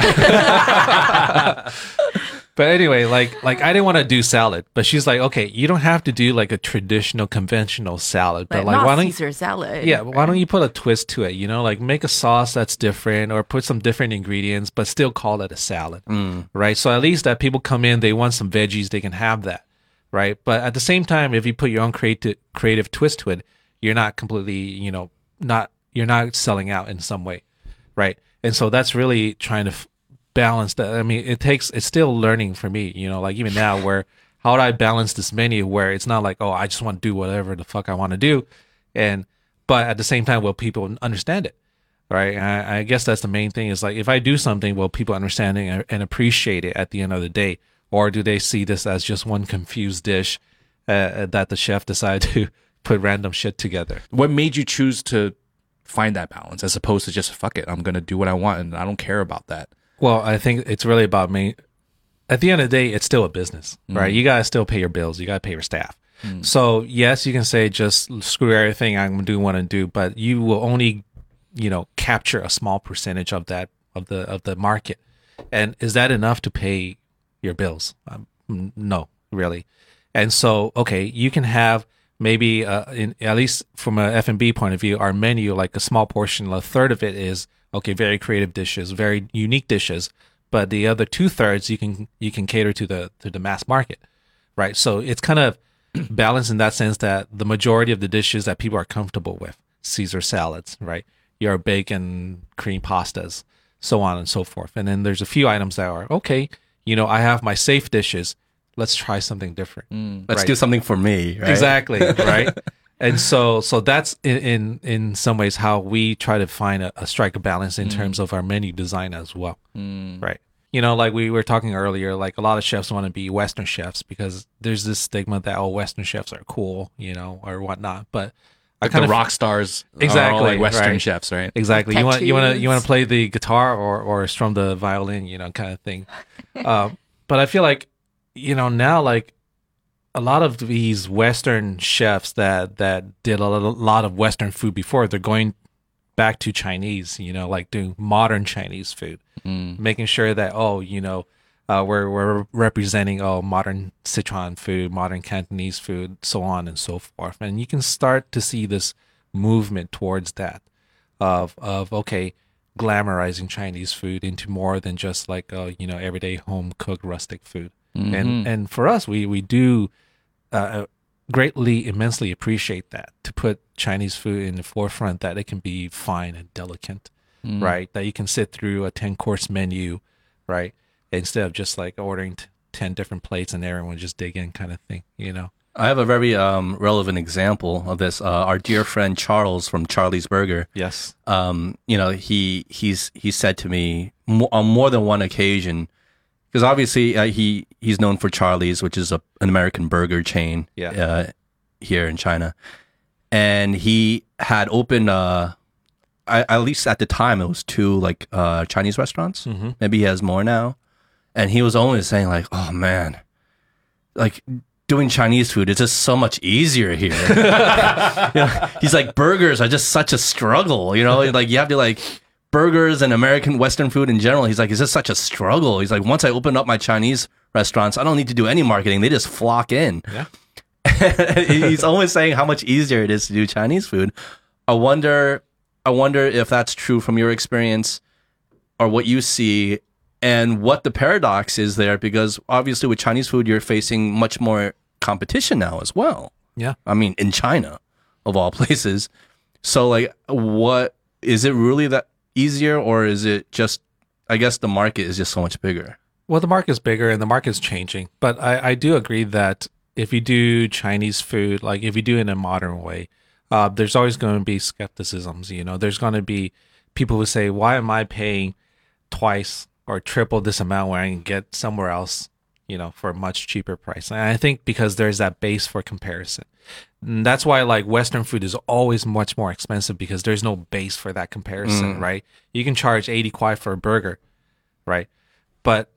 Speaker 2: but anyway, like like I didn't want to do salad, but she's like, okay, you don't have to do like a traditional conventional salad, but
Speaker 3: Like,
Speaker 2: like
Speaker 3: not
Speaker 2: why don't you,
Speaker 3: Caesar salad.
Speaker 2: yeah, why don't you put a twist to it? You know, like make a sauce that's different, or put some different ingredients, but still call it a salad, mm. right? So at least that people come in, they want some veggies, they can have that, right? But at the same time, if you put your own creative creative twist to it, you're not completely, you know, not you're not selling out in some way, right? And so that's really trying to f- balance that. I mean, it takes it's still learning for me, you know, like even now where how do I balance this menu where it's not like oh I just want to do whatever the fuck I want to do, and but at the same time will people understand it, right? I, I guess that's the main thing is like if I do something, will people understand it and, appreciate it at the end of the day, or do they see this as just one confused dish uh, that the chef decided to put random shit together?
Speaker 4: What made you choose to find that balance as opposed to just fuck it? I'm going to do what I want and I don't care about that.
Speaker 2: Well, I think it's really about me at the end of the day, it's still a business, right? You gotta still pay your bills. You gotta pay your staff. So yes, you can say just screw everything. I'm gonna do what I do, but you will only, you know, capture a small percentage of that of the of the market. And is that enough to pay your bills? Um, no, really. And so, okay, you can have maybe, uh, in, at least from a F&B point of view, our menu, like a small portion, a third of it is, okay, very creative dishes, very unique dishes. But the other two thirds, you can, you can cater to the, to the mass market, right? So it's kind of balanced in that sense that the majority of the dishes that people are comfortable with, Caesar salads, right? Your bacon, cream pastas, so on and so forth. And then there's a few items that are, okay, you know, I have my safe dishes. Let's try something different. Mm.
Speaker 1: Let's
Speaker 2: Right.
Speaker 1: do something for me. Right?
Speaker 2: Exactly, right? and so so that's in, in in some ways how we try to find a, a strike a balance in terms of our menu design as well. Right. You know, like we were talking earlier, like a lot of chefs want to be Western chefs because there's this stigma that oh Western chefs are cool, you know, or whatnot. But
Speaker 4: Like
Speaker 2: kind
Speaker 4: the
Speaker 2: of
Speaker 4: rock stars, are all
Speaker 2: Exactly,
Speaker 4: like Western
Speaker 2: right.
Speaker 4: chefs, right?
Speaker 2: Exactly. You want you want to you want to play the guitar or or strum the violin, you know, kind of thing. um, but I feel like you know now like a lot of these Western chefs that that did a lot of Western food before, they're going back to Chinese. You know, like doing modern Chinese food, making sure that oh, you know. Uh, we're we're representing oh modern Sichuan food, modern Cantonese food, so on and so forth, and you can start to see this movement towards that of of okay glamorizing Chinese food into more than just like uh, you know everyday home cooked rustic food. And and for us, we we do uh, greatly immensely appreciate that to put Chinese food in the forefront that it can be fine and delicate, right? That you can sit through a ten course menu, right? Instead of just like ordering t- ten different plates and everyone just dig in kind of thing, you know.
Speaker 1: I have a very um, relevant example of this. Uh, our dear friend Charles from Charlie's Burger.
Speaker 2: Yes.
Speaker 1: um, you know, he he's he said to me mo- on more than one occasion, because obviously uh, he he's known for Charlie's, which is a, an American burger chain,
Speaker 2: Yeah.
Speaker 1: uh, here in China, and he had opened, uh, I, at least at the time, it was two like uh, Chinese restaurants.
Speaker 2: Mhm.
Speaker 1: Maybe he has more now, and he was always saying like, "Oh man, like." Doing Chinese food is just so much easier here. You know, he's like burgers are just such a struggle, you know, like you have to like burgers and American Western food in general. He's like, it's just such a struggle. He's like, once I open up my Chinese restaurants, I don't need to do any marketing. They just flock in.
Speaker 2: Yeah.
Speaker 1: he's always saying how much easier it is to do Chinese food. I wonder, I wonder if that's true from your experience or what you see and what the paradox is there because obviously with Chinese food, you're facing much more competition now as well.
Speaker 2: Yeah.
Speaker 1: I mean, in China, of all places. So, like, what is it really that easier, or is it just? I guess the market is just so much bigger.
Speaker 2: Well, the market's bigger and the market's changing. But I, I do agree that if you do Chinese food, like if you do it in a modern way, uh, there's always going to be skepticisms. You know, there's going to be people who say, why am I paying twice or triple this amount when I can get somewhere else, you know, for a much cheaper price? And I think because there's that base for comparison. And that's why like Western food is always much more expensive because there's no base for that comparison, mm. right? You can charge 80 kwai for a burger, right? But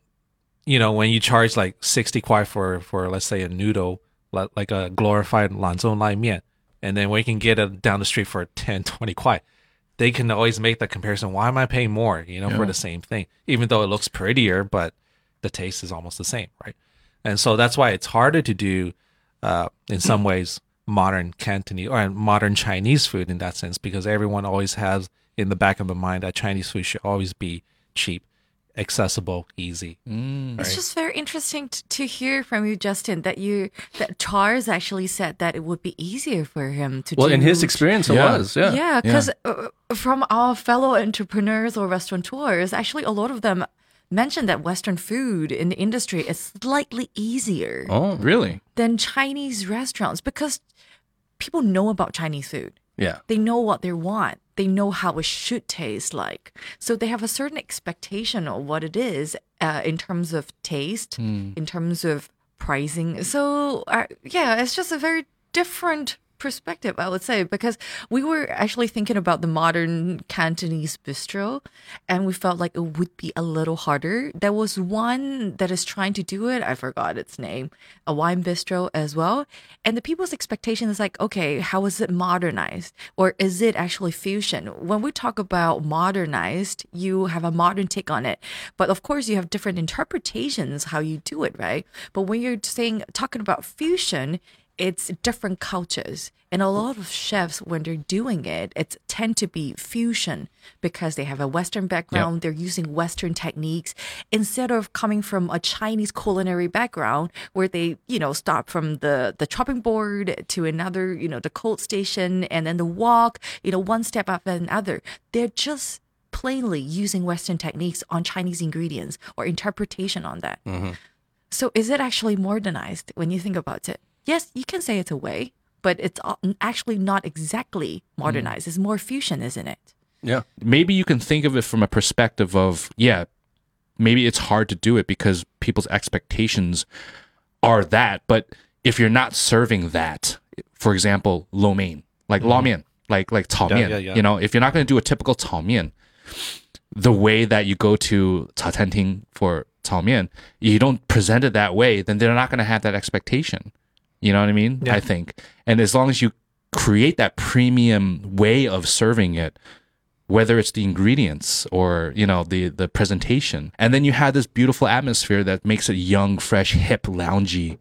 Speaker 2: you know, when you charge like 60 kwai for, for let's say a noodle, like a glorified lanzhou lai mian, and then we can get it down the street for 10, 20 kwai, they can always make the comparison. Why am I paying more, you know, for the same thing? Even though it looks prettier, but the taste is almost the same, right? And so that's why it's harder to do, uh, in some ways, modern Cantonese or modern Chinese food in that sense, because everyone always has in the back of the mind that Chinese food should always be cheap, accessible, easy.
Speaker 3: It's just very interesting t- to hear from you, Justin, that you that Charles actually said that it would be easier for him to.
Speaker 1: Well,
Speaker 3: do
Speaker 1: in his experience, it
Speaker 4: Yeah.
Speaker 1: was. Yeah.
Speaker 3: Yeah, because uh, from our fellow entrepreneurs or restaurateurs, actually, a lot of them mentioned that Western food in the industry is slightly easier
Speaker 1: Oh,
Speaker 4: Really?
Speaker 3: than Chinese restaurants because people know about Chinese food.
Speaker 1: yeah.
Speaker 3: They know what they want. They know how it should taste like. So they have a certain expectation of what it is uh, in terms of taste, in terms of pricing. So uh, yeah, it's just a very different perspective, I would say, because we were actually thinking about the modern Cantonese bistro and we felt like it would be a little harder. There was one that is trying to do it. I forgot its name, a wine bistro as well. And the people's expectation is like, okay, how is it modernized? Or is it actually fusion? When we talk about modernized, you have a modern take on it. But of course, you have different interpretations how you do it, right? But when you're saying, talking about fusion, it's different cultures. And a lot of chefs when they're doing it it's tend to be fusion because they have a western background they're using western techniques. Instead of coming from a chinese culinary background where they you know start from the the chopping board to another you know the cold station and then the wok you know one step after another. They're just plainly using western techniques on chinese ingredients or interpretation on that. Mm-hmm. So is it actually modernized when you think about it? yes, you can say it's a way, but it's actually not exactly modernized. Mm. It's more fusion, isn't it?
Speaker 1: Yeah.
Speaker 4: Maybe you can think of it from a perspective of, yeah, maybe it's hard to do it because people's expectations are that. But if you're not serving that, for example, lo mein, like mm-hmm. mm. lo mein, like like tao
Speaker 2: yeah, yeah, yeah.
Speaker 4: you know, if you're not going to do a typical tao mian, the way that you go to ta tenting for tao mian, you don't present it that way, then they're not going to have that expectation you know what i mean?
Speaker 2: Yeah.
Speaker 4: i think. And as long as you create that premium way of serving it whether it's the ingredients or you know the the presentation. And then you have this beautiful atmosphere that makes it young fresh hip loungy.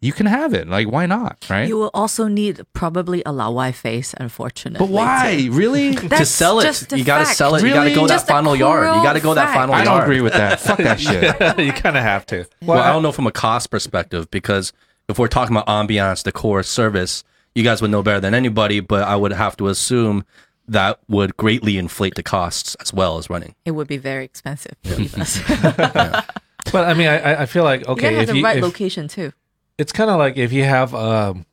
Speaker 4: You can have it. Like why not right?
Speaker 3: You will also need probably a laowai face, unfortunately.
Speaker 4: but why? really?
Speaker 1: To sell it, you got to sell it. You got to go that
Speaker 3: Just a
Speaker 1: final yard. You got to go that
Speaker 3: cruel
Speaker 1: final
Speaker 4: i don't agree with that. Fuck that shit.
Speaker 2: You kind of have to.
Speaker 1: Well, I don't know from a cost perspective because if we're talking about ambiance, decor, service, you guys would know better than anybody. But I would have to assume that would greatly inflate the costs as well as running.
Speaker 3: It would be very expensive.
Speaker 2: But I mean, I, I- I feel like
Speaker 3: you
Speaker 2: okay,
Speaker 3: gotta have
Speaker 2: if
Speaker 3: the
Speaker 2: you,
Speaker 3: right
Speaker 2: if,
Speaker 3: location too.
Speaker 2: it's kind of like if you have um,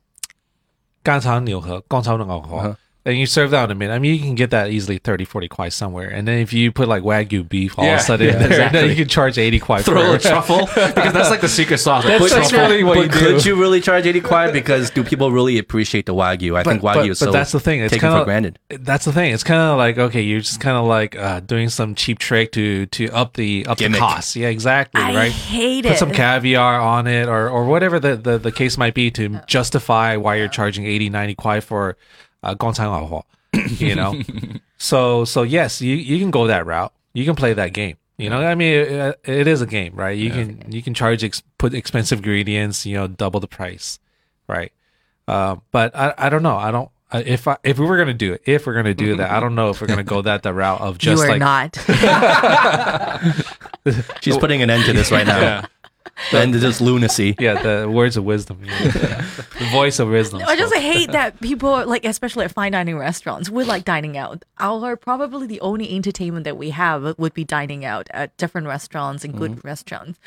Speaker 2: 干炒牛河, 干炒牛河,
Speaker 1: Uh-huh.
Speaker 2: and you serve that in a minute. I mean, you can get that easily 30, 40 kwai somewhere. And then if you put like wagyu beef all of a sudden,
Speaker 4: yeah,
Speaker 2: there,
Speaker 4: exactly.
Speaker 2: then you can charge 80 kwai
Speaker 1: Throw
Speaker 2: for
Speaker 1: a truffle.
Speaker 4: because that's like the secret sauce
Speaker 2: That's
Speaker 4: Put
Speaker 2: like
Speaker 4: truffle-
Speaker 2: really what
Speaker 1: but
Speaker 2: you
Speaker 1: could
Speaker 2: do.
Speaker 1: you really charge 80 kwai? Because do people really appreciate the wagyu? I think wagyu
Speaker 2: but-
Speaker 1: is
Speaker 2: but
Speaker 1: so
Speaker 2: that's the thing. It's
Speaker 1: taken
Speaker 2: kinda-
Speaker 1: for granted.
Speaker 2: That's the thing. It's kind of like okay, you're just kind of like uh, doing some cheap trick to to up the up
Speaker 1: Gimmick.
Speaker 2: the cost. Yeah, exactly.
Speaker 3: I
Speaker 2: right.
Speaker 3: hate
Speaker 2: Put
Speaker 3: it.
Speaker 2: some caviar on it, or or whatever the, the, the case might be to justify why you're charging 80, 90 kwai for uh, Gongtan you know. so so yes, you you can go that route. You can play that game. You know, I mean, it, it is a game, right? You yeah. can you can charge ex- put expensive ingredients, you know, double the price, right? Uh, but I, I don't know. I don't if I, if we were gonna do it, if we're gonna do that, I don't know if we're gonna go that the route of just you
Speaker 3: are
Speaker 2: like
Speaker 3: not.
Speaker 1: She's putting an end to this right now.
Speaker 2: Yeah.
Speaker 1: The end to this lunacy.
Speaker 2: yeah the words of wisdom, yeah. the voice of wisdom.
Speaker 3: I just hate that people like, especially at fine dining restaurants, we like dining out. Our probably the only entertainment that we have would be dining out at different restaurants and good mm-hmm. restaurants.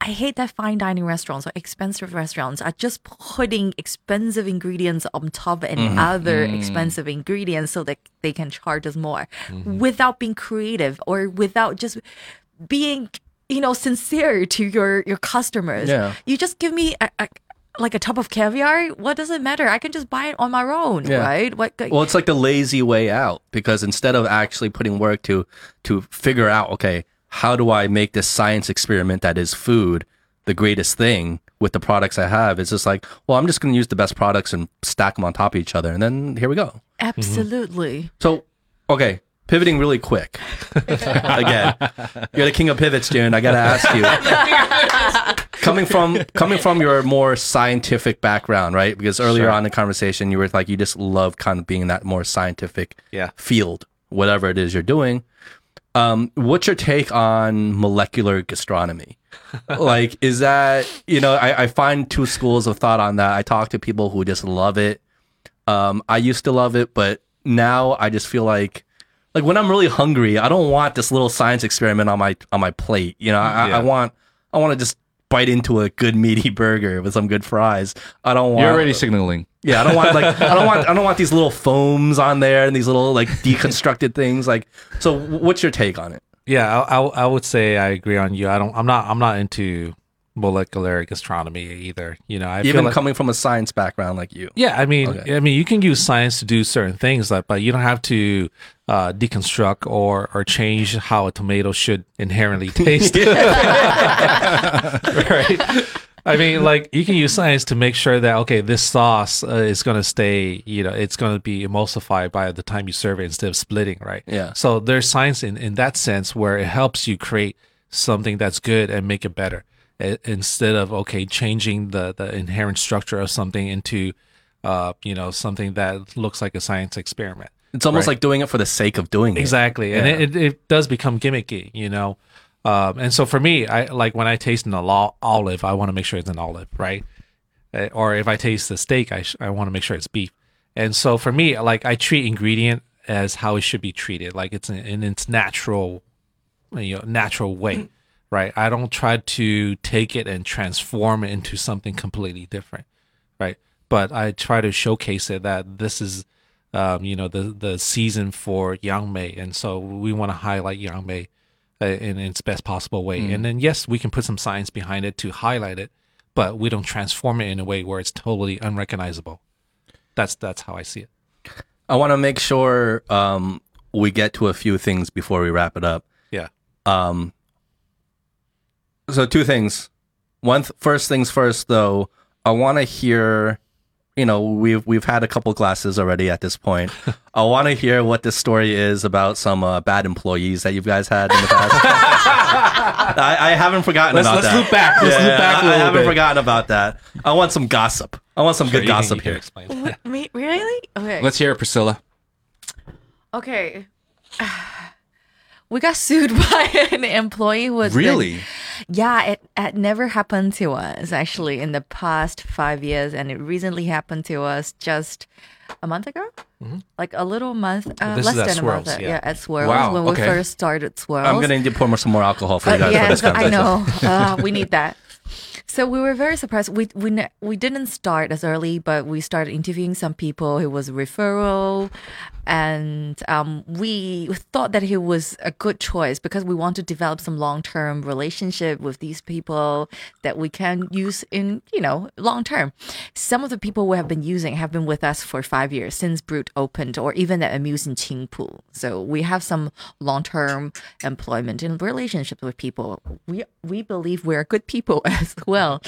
Speaker 3: I hate that fine dining restaurants or expensive restaurants are just putting expensive ingredients on top and mm-hmm. other mm. expensive ingredients so that they can charge us more mm-hmm. without being creative or without just being you know sincere to your your customers
Speaker 1: Yeah.
Speaker 3: you just give me a, a, like a tub of caviar what does it matter i can just buy it on my own
Speaker 1: Yeah.
Speaker 3: right what
Speaker 1: Well, it's like the lazy way out because instead of actually putting work to to figure out, okay, how do I make this science experiment that is food the greatest thing with the products I have? It's just like, well, I'm just going to use the best products and stack them on top of each other, and then here we go.
Speaker 3: absolutely
Speaker 1: So, okay, pivoting really quick. Again, you're the king of pivots, Jun. I got to ask you. coming from coming from your more scientific background, right? Because earlier
Speaker 2: Sure.
Speaker 1: on in the conversation, you were like you just love kind of being in that more scientific
Speaker 2: Yeah.
Speaker 1: field, whatever it is you're doing. Um, what's your take on molecular gastronomy? like, is that you know? I, I find two schools of thought on that. I talk to people who just love it. Um, I used to love it, but now I just feel like, like when I'm really hungry, I don't want this little science experiment on my on my plate. You know, I,
Speaker 2: Yeah.
Speaker 1: I want I want to just bite into a good meaty burger with some good fries. I don't want.
Speaker 4: you're already signaling
Speaker 1: Yeah, I don't want like I don't want I don't want these little foams on there and these little like deconstructed things. Like, so what's your take on it?
Speaker 2: Yeah, I, I I would say I agree on you. I don't. I'm not. I'm not into molecular gastronomy either. You know, I
Speaker 1: Even
Speaker 2: like,
Speaker 1: coming from a science background like you.
Speaker 2: yeah, I mean,
Speaker 1: Okay.
Speaker 2: I mean, you can use science to do certain things, like, but you don't have to uh, deconstruct or or change how a tomato should inherently taste. right? I mean, like you can use science to make sure that okay, this sauce uh, is going to stay, you know, it's going to be emulsified by the time you serve it instead of splitting, right?
Speaker 1: Yeah.
Speaker 2: So there's science in in that sense where it helps you create something that's good and make it better instead of okay changing the the inherent structure of something into uh you know something that looks like a science experiment.
Speaker 1: It's almost
Speaker 2: Right.
Speaker 1: like doing it for the sake of doing it.
Speaker 2: Exactly, and
Speaker 1: Yeah.
Speaker 2: it, it, it does become gimmicky, you know. Um, and so for me, I like when I taste an olive, I want to make sure it's an olive, right? Uh, or if I taste the steak, I sh- I want to make sure it's beef. And so for me, like I treat ingredient as how it should be treated, like it's in, in its natural, you know, natural way, right? I don't try to take it and transform it into something completely different, right? But I try to showcase it that this is um, you know, the the season for Yang Mei, and so we want to highlight Yang Mei uh, in, in its best possible way. And then yes, we can put some science behind it to highlight it, but we don't transform it in a way where it's totally unrecognizable. That's that's how I see it.
Speaker 1: I want to make sure um, we get to a few things before we wrap it up.
Speaker 2: Yeah.
Speaker 1: Um, so two things. One, th- first things first, though. I want to hear. You know, we've we've had a couple glasses already at this point. I want to hear what this story is about some uh, bad employees that you guys had in the past. I, I haven't forgotten
Speaker 4: Let's
Speaker 1: about
Speaker 4: let's
Speaker 1: that.
Speaker 4: loop back. Let's
Speaker 1: Yeah,
Speaker 4: loop back a
Speaker 1: I, I
Speaker 4: little
Speaker 1: haven't
Speaker 4: bit.
Speaker 1: forgotten about that. I want some gossip. I want some
Speaker 2: Sure,
Speaker 1: good
Speaker 2: you
Speaker 1: gossip
Speaker 2: can
Speaker 1: here.
Speaker 2: explain.
Speaker 3: What, me, really? Okay.
Speaker 4: Let's hear it, Priscilla.
Speaker 3: Okay. We got sued by an employee who was
Speaker 4: Really?
Speaker 3: Yeah, it, it never happened to us actually in the past five years, and it recently happened to us just a month ago, like a little month, uh,
Speaker 2: Mm-hmm. This
Speaker 3: less
Speaker 2: is at
Speaker 3: than a month. Yeah.
Speaker 2: yeah.
Speaker 3: at Swirlz
Speaker 4: Wow,
Speaker 3: when we first started Swirlz.
Speaker 1: I'm gonna need to pour more, some more alcohol for you
Speaker 3: Uh,
Speaker 1: guys for this
Speaker 3: yes, I know. Uh, we need that. So we were very surprised. We we we didn't start as early, but we started interviewing some people. It was a referral, and um, we thought that he was a good choice because we want to develop some long term relationship with these people that we can use in you know long term. Some of the people we have been using have been with us for five years since Brut opened, or even at Amuse in Qingpu. So we have some long term employment and relationships with people. We we believe we're good people as well,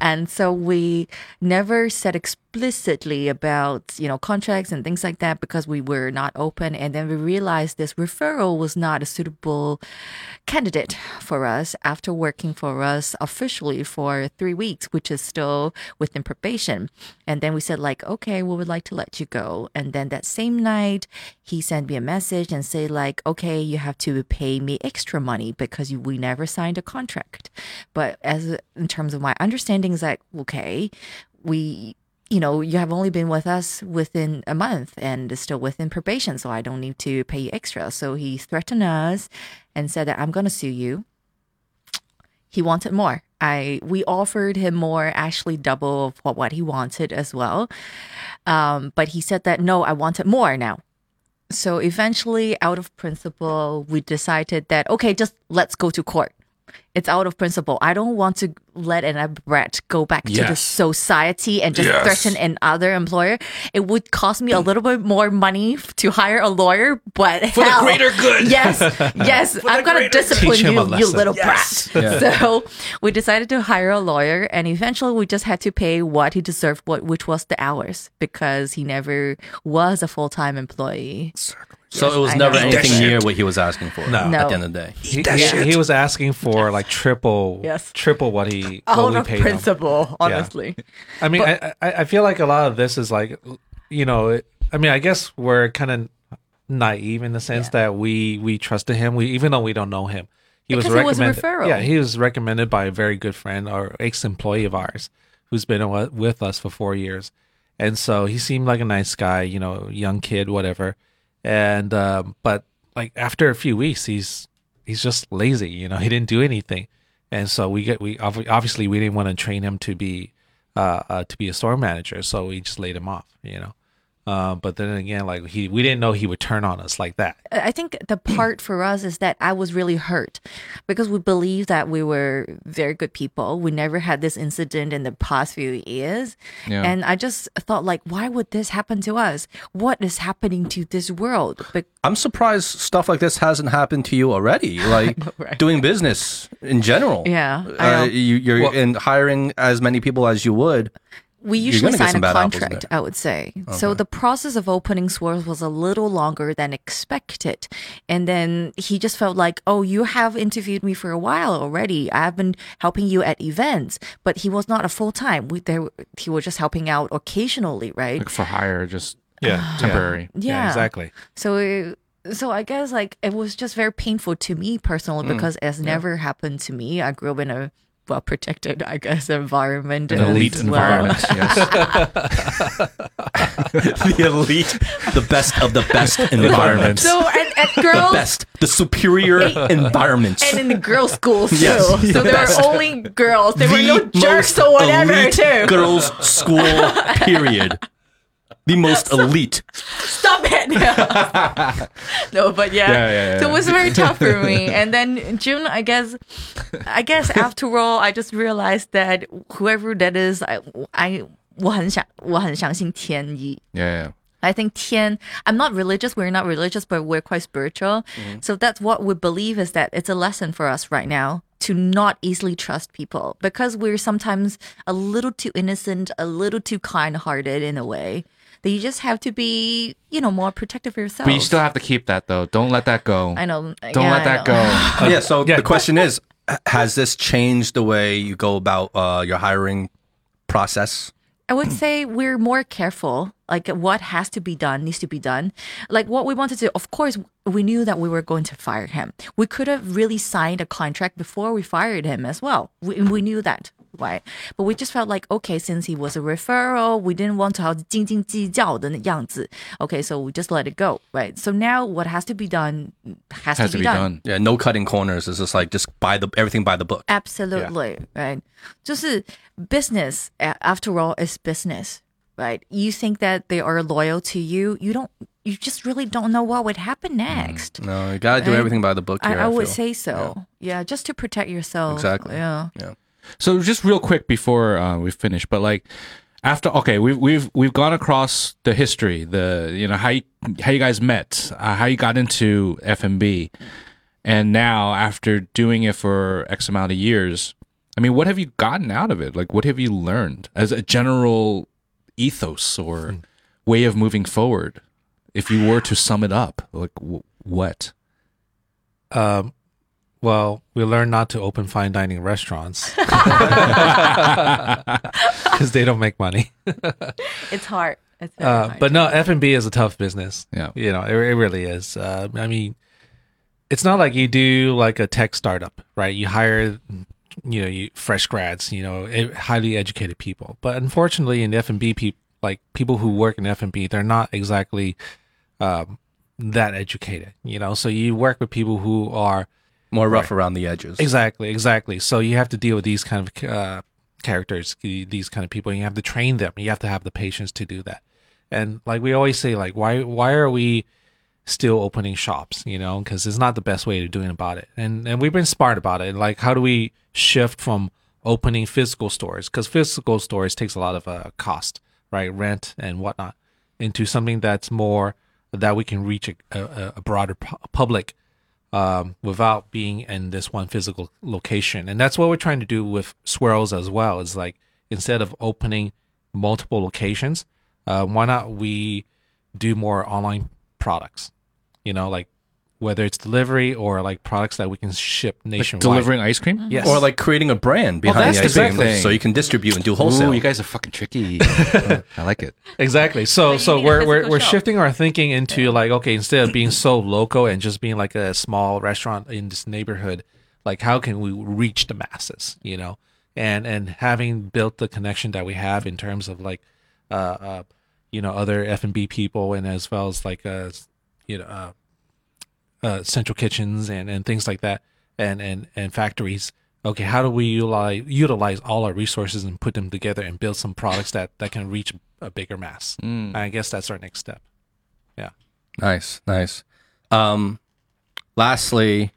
Speaker 3: and so we never said explicitly about you know contracts and things like that because we were not open. And then we realized this referral was not a suitable candidate for us after working for us officially for three weeks, which is still within probation. And then we said like, okay, we would like to let you go. And then that same night, he sent me a message and say like, okay, you have to pay me extra money because we never signed a contract. But as in terms of my understanding is like, okay, we you know, you have only been with us within a month and is still within probation, so I don't need to pay you extra. So he threatened us and said that I'm going to sue you. He wanted more. I we offered him more, actually double of what, what he wanted as well. Um, but he said that no, I wanted more now. So eventually, out of principle, we decided that okay, just let's go to court. It's out of principle. I don't want to let an brat go back to the society and just
Speaker 4: Yes.
Speaker 3: threaten another employer. It would cost me a little bit more money to hire a lawyer, but
Speaker 4: For the greater good.
Speaker 3: Yes, yes, I'm gonna discipline you, you little
Speaker 4: Yes.
Speaker 3: brat. So we decided to hire a lawyer, and eventually we just had to pay what he deserved, what which was the hours, because he never was a full time employee.
Speaker 1: So it was
Speaker 3: I
Speaker 1: never
Speaker 3: know.
Speaker 1: anything near what he was asking for
Speaker 2: No.
Speaker 1: at the end of the day.
Speaker 2: He, he- he was asking for like triple,
Speaker 3: Yes.
Speaker 2: triple what he
Speaker 3: Out of
Speaker 2: paid him.
Speaker 3: principle, honestly.
Speaker 2: I mean, I, I I feel like a lot of this is like, you know, it, I mean, I guess we're kind of naive in the sense
Speaker 3: Yeah.
Speaker 2: that we we trusted him. We even though we don't know him, he
Speaker 3: Because was
Speaker 2: recommended.
Speaker 3: referral.
Speaker 2: Yeah, he was recommended by a very good friend or ex employee of ours who's been with us for four years, and so he seemed like a nice guy, you know, young kid, whatever. And um, but like after a few weeks, he's he's just lazy. You know, he didn't do anything, and so we get we obviously we didn't want to train him to be uh, uh to be a store manager, so we just laid him off. You know, Uh, but then again, like he, we didn't know he would turn on us like that.
Speaker 3: I think the part for us is that I was really hurt because we believe that we were very good people. We never had this incident in the past few years.
Speaker 4: Yeah.
Speaker 3: And I just thought like, why would this happen to us? What is happening to this world? But
Speaker 1: I'm surprised stuff like this hasn't happened to you already. Like
Speaker 3: right?
Speaker 1: doing business in general.
Speaker 3: Yeah,
Speaker 1: Uh, you, you're
Speaker 2: Well-
Speaker 1: in hiring as many people as you would.
Speaker 3: We usually sign a contract. I would say. So the process of opening Swirlz was a little longer than expected. And then he just felt like, oh, you have interviewed me for a while already. I've been helping you at events, but he was not a full time. We there he was just helping out occasionally, right?
Speaker 4: Like for hire, just
Speaker 2: Yeah,
Speaker 4: temporary.
Speaker 3: Yeah.
Speaker 2: exactly.
Speaker 3: So so I guess like it was just very painful to me personally
Speaker 1: Mm.
Speaker 3: because it's never happened to me. I grew up in a well protected, I guess, environment.
Speaker 4: An elite
Speaker 3: well.
Speaker 4: environment. Yes.
Speaker 1: the elite, the best of the best environments.
Speaker 3: So and, and girls
Speaker 1: best, the superior environments.
Speaker 3: and in the girls' schools too.
Speaker 1: Yes,
Speaker 3: so there
Speaker 1: best.
Speaker 3: were only girls. There were no
Speaker 1: The
Speaker 3: jerks
Speaker 1: most
Speaker 3: or whatever
Speaker 1: elite
Speaker 3: too.
Speaker 1: Girls' school, period the most elite.
Speaker 3: Stop it! no, but yeah.
Speaker 4: Yeah, yeah, yeah.
Speaker 3: So it was very tough for me. And then Jun, I guess, I guess after all, I just realized that whoever that is, I, I
Speaker 4: yeah
Speaker 3: I think Tian, I'm not religious, we're not religious, but we're quite spiritual. Mm-hmm. So that's what we believe is that it's a lesson for us right now to not easily trust people because we're sometimes a little too innocent, a little too kind hearted in a way. That you just have to be, you know, more protective of yourself.
Speaker 4: But you still have to keep that though. Don't let that go.
Speaker 3: I know.
Speaker 4: Don't
Speaker 3: yeah,
Speaker 4: let
Speaker 3: I
Speaker 4: that
Speaker 3: know.
Speaker 4: go.
Speaker 1: yeah, so
Speaker 2: yeah,
Speaker 1: the question is has this changed the way you go about uh, your hiring process?
Speaker 3: I would say we're more careful. Like what has to be done needs to be done. Like what we wanted to, of course, we knew that we were going to fire him. We could have really signed a contract before we fired him as well. We, we knew that, right? But we just felt like, okay, since he was a referral, we didn't want to have 斤斤计较的样子. Okay, so we just let it go, right? So now what has to be done has,
Speaker 4: Has to be done.
Speaker 1: Yeah, no cutting corners. It's just like just buy the everything by the book.
Speaker 3: Absolutely, right? 就是 business a- after all is business, right? You think that they are loyal to you, you don't you just really don't know what would happen next.
Speaker 1: No, you gotta do
Speaker 3: Right.
Speaker 1: everything by the book.
Speaker 3: I,
Speaker 1: Here,
Speaker 3: I would
Speaker 1: feel.
Speaker 3: say so. Yeah. just to protect yourself.
Speaker 1: Exactly.
Speaker 3: Yeah.
Speaker 1: Yeah.
Speaker 4: So just real quick before uh, we finish, but like after okay, we've we've we've gone across the history, the you know how you, how you guys met, uh, how you got into F&B, and now after doing it for X amount of years, I mean, what have you gotten out of it? Like, what have you learned as a general ethos or way of moving forward? If you were to sum it up, like w- what?
Speaker 2: Um, well, we learned not to open fine dining restaurants because they don't make money.
Speaker 3: It's hard. It's very
Speaker 2: Uh,
Speaker 3: hard.
Speaker 2: but no, F and B is a tough business.
Speaker 4: Yeah.
Speaker 2: you know, it, it really is. Uh, I mean, it's not like you do like a tech startup, right? You hire, you know, you fresh grads, you know, highly educated people. But unfortunately, in F and B, people like people who work in F and B, they're not exactly um, that educated. You know, so you work with people who are
Speaker 1: More rough around the edges.
Speaker 2: Exactly, exactly. So you have to deal with these kind of uh, characters, these kind of people, and you have to train them. You have to have the patience to do that. And like we always say, like why why are we still opening shops? You know, because it's not the best way of doing about it. And and we've been smart about it. Like how do we shift from opening physical stores because physical stores takes a lot of uh, cost, right, rent and whatnot, into something that's more that we can reach a, a, a broader pu- public um, without being in this one physical location. And that's what we're trying to do with Swirlz as well. Is like instead of opening multiple locations, uh, why not we do more online products? You know, like whether it's delivery or like products that we can ship nationwide.
Speaker 4: Delivering ice cream?
Speaker 2: yes,
Speaker 1: Or like creating a brand behind
Speaker 4: that's
Speaker 1: the
Speaker 4: the
Speaker 1: ice cream,
Speaker 4: thing.
Speaker 1: so you can distribute and do wholesale.
Speaker 4: Ooh, you guys are fucking tricky. I like it.
Speaker 2: Exactly. So
Speaker 3: you
Speaker 2: so we're we're
Speaker 3: physical
Speaker 2: we're shifting our thinking into like okay, instead of being so local and just being like a small restaurant in this neighborhood, like how can we reach the masses, you know? And and having built the connection that we have in terms of like uh uh you know other F&B people and as well as like uh you know uh uh central kitchens and and things like that and and and factories okay, how do we utilize utilize all our resources and put them together and build some products that that can reach a bigger mass? And I guess that's our next step. Yeah.
Speaker 1: Nice, nice. Um, lastly,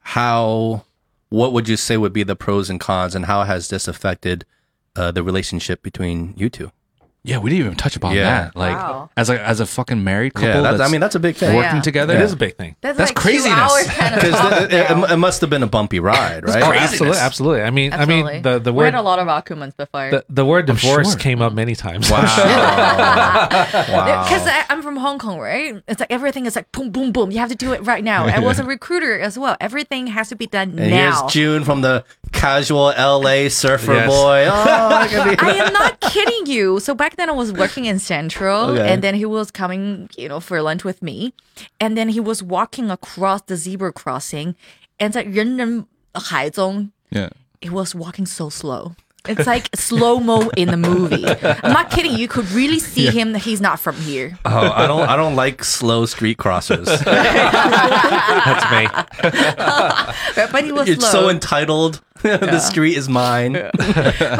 Speaker 1: how what would you say would be the pros and cons, and how has this affected uh, the relationship between you two?
Speaker 4: Yeah, we didn't even touch upon
Speaker 1: Yeah.
Speaker 4: that. Like
Speaker 3: Wow.
Speaker 4: as a as a fucking married couple.
Speaker 1: Yeah, that's, I mean that's a big thing.
Speaker 4: working
Speaker 3: Yeah.
Speaker 4: together.
Speaker 2: It is a big thing.
Speaker 3: That's,
Speaker 4: That's
Speaker 3: like
Speaker 4: craziness.
Speaker 3: Two hours kind of
Speaker 1: Because
Speaker 3: talk
Speaker 1: it, it,
Speaker 3: now.
Speaker 1: it must have been a bumpy ride, right?
Speaker 2: Oh, absolutely, absolutely. I mean,
Speaker 3: Absolutely.
Speaker 2: I mean, the the
Speaker 3: we
Speaker 2: word
Speaker 3: had a lot of arguments before.
Speaker 2: the, the word divorce
Speaker 4: sure.
Speaker 2: came up many times.
Speaker 1: Wow. wow.
Speaker 3: Because I'm from Hong Kong, right? It's like everything is like boom, boom, boom. You have to do it right now. I was a recruiter as well. Everything has to be done
Speaker 1: And
Speaker 3: now.
Speaker 1: here's Jun from the casual LA surfer
Speaker 2: Yes.
Speaker 1: boy. Oh, look at me.
Speaker 3: I am not kidding you. So back then I was working in Central
Speaker 1: Okay.
Speaker 3: and then he was coming, you know, for lunch with me. And then he was walking across the zebra crossing and 在人人海中
Speaker 4: Yeah.
Speaker 3: he was walking so slow. It's like slow mo in the movie. I'm not kidding. You could really see him. He's not from here.
Speaker 1: Oh, I don't. I don't like slow street crossers.
Speaker 2: That's me.
Speaker 3: But, but he was
Speaker 1: You're
Speaker 3: slow.
Speaker 1: so entitled. the street is mine.
Speaker 3: but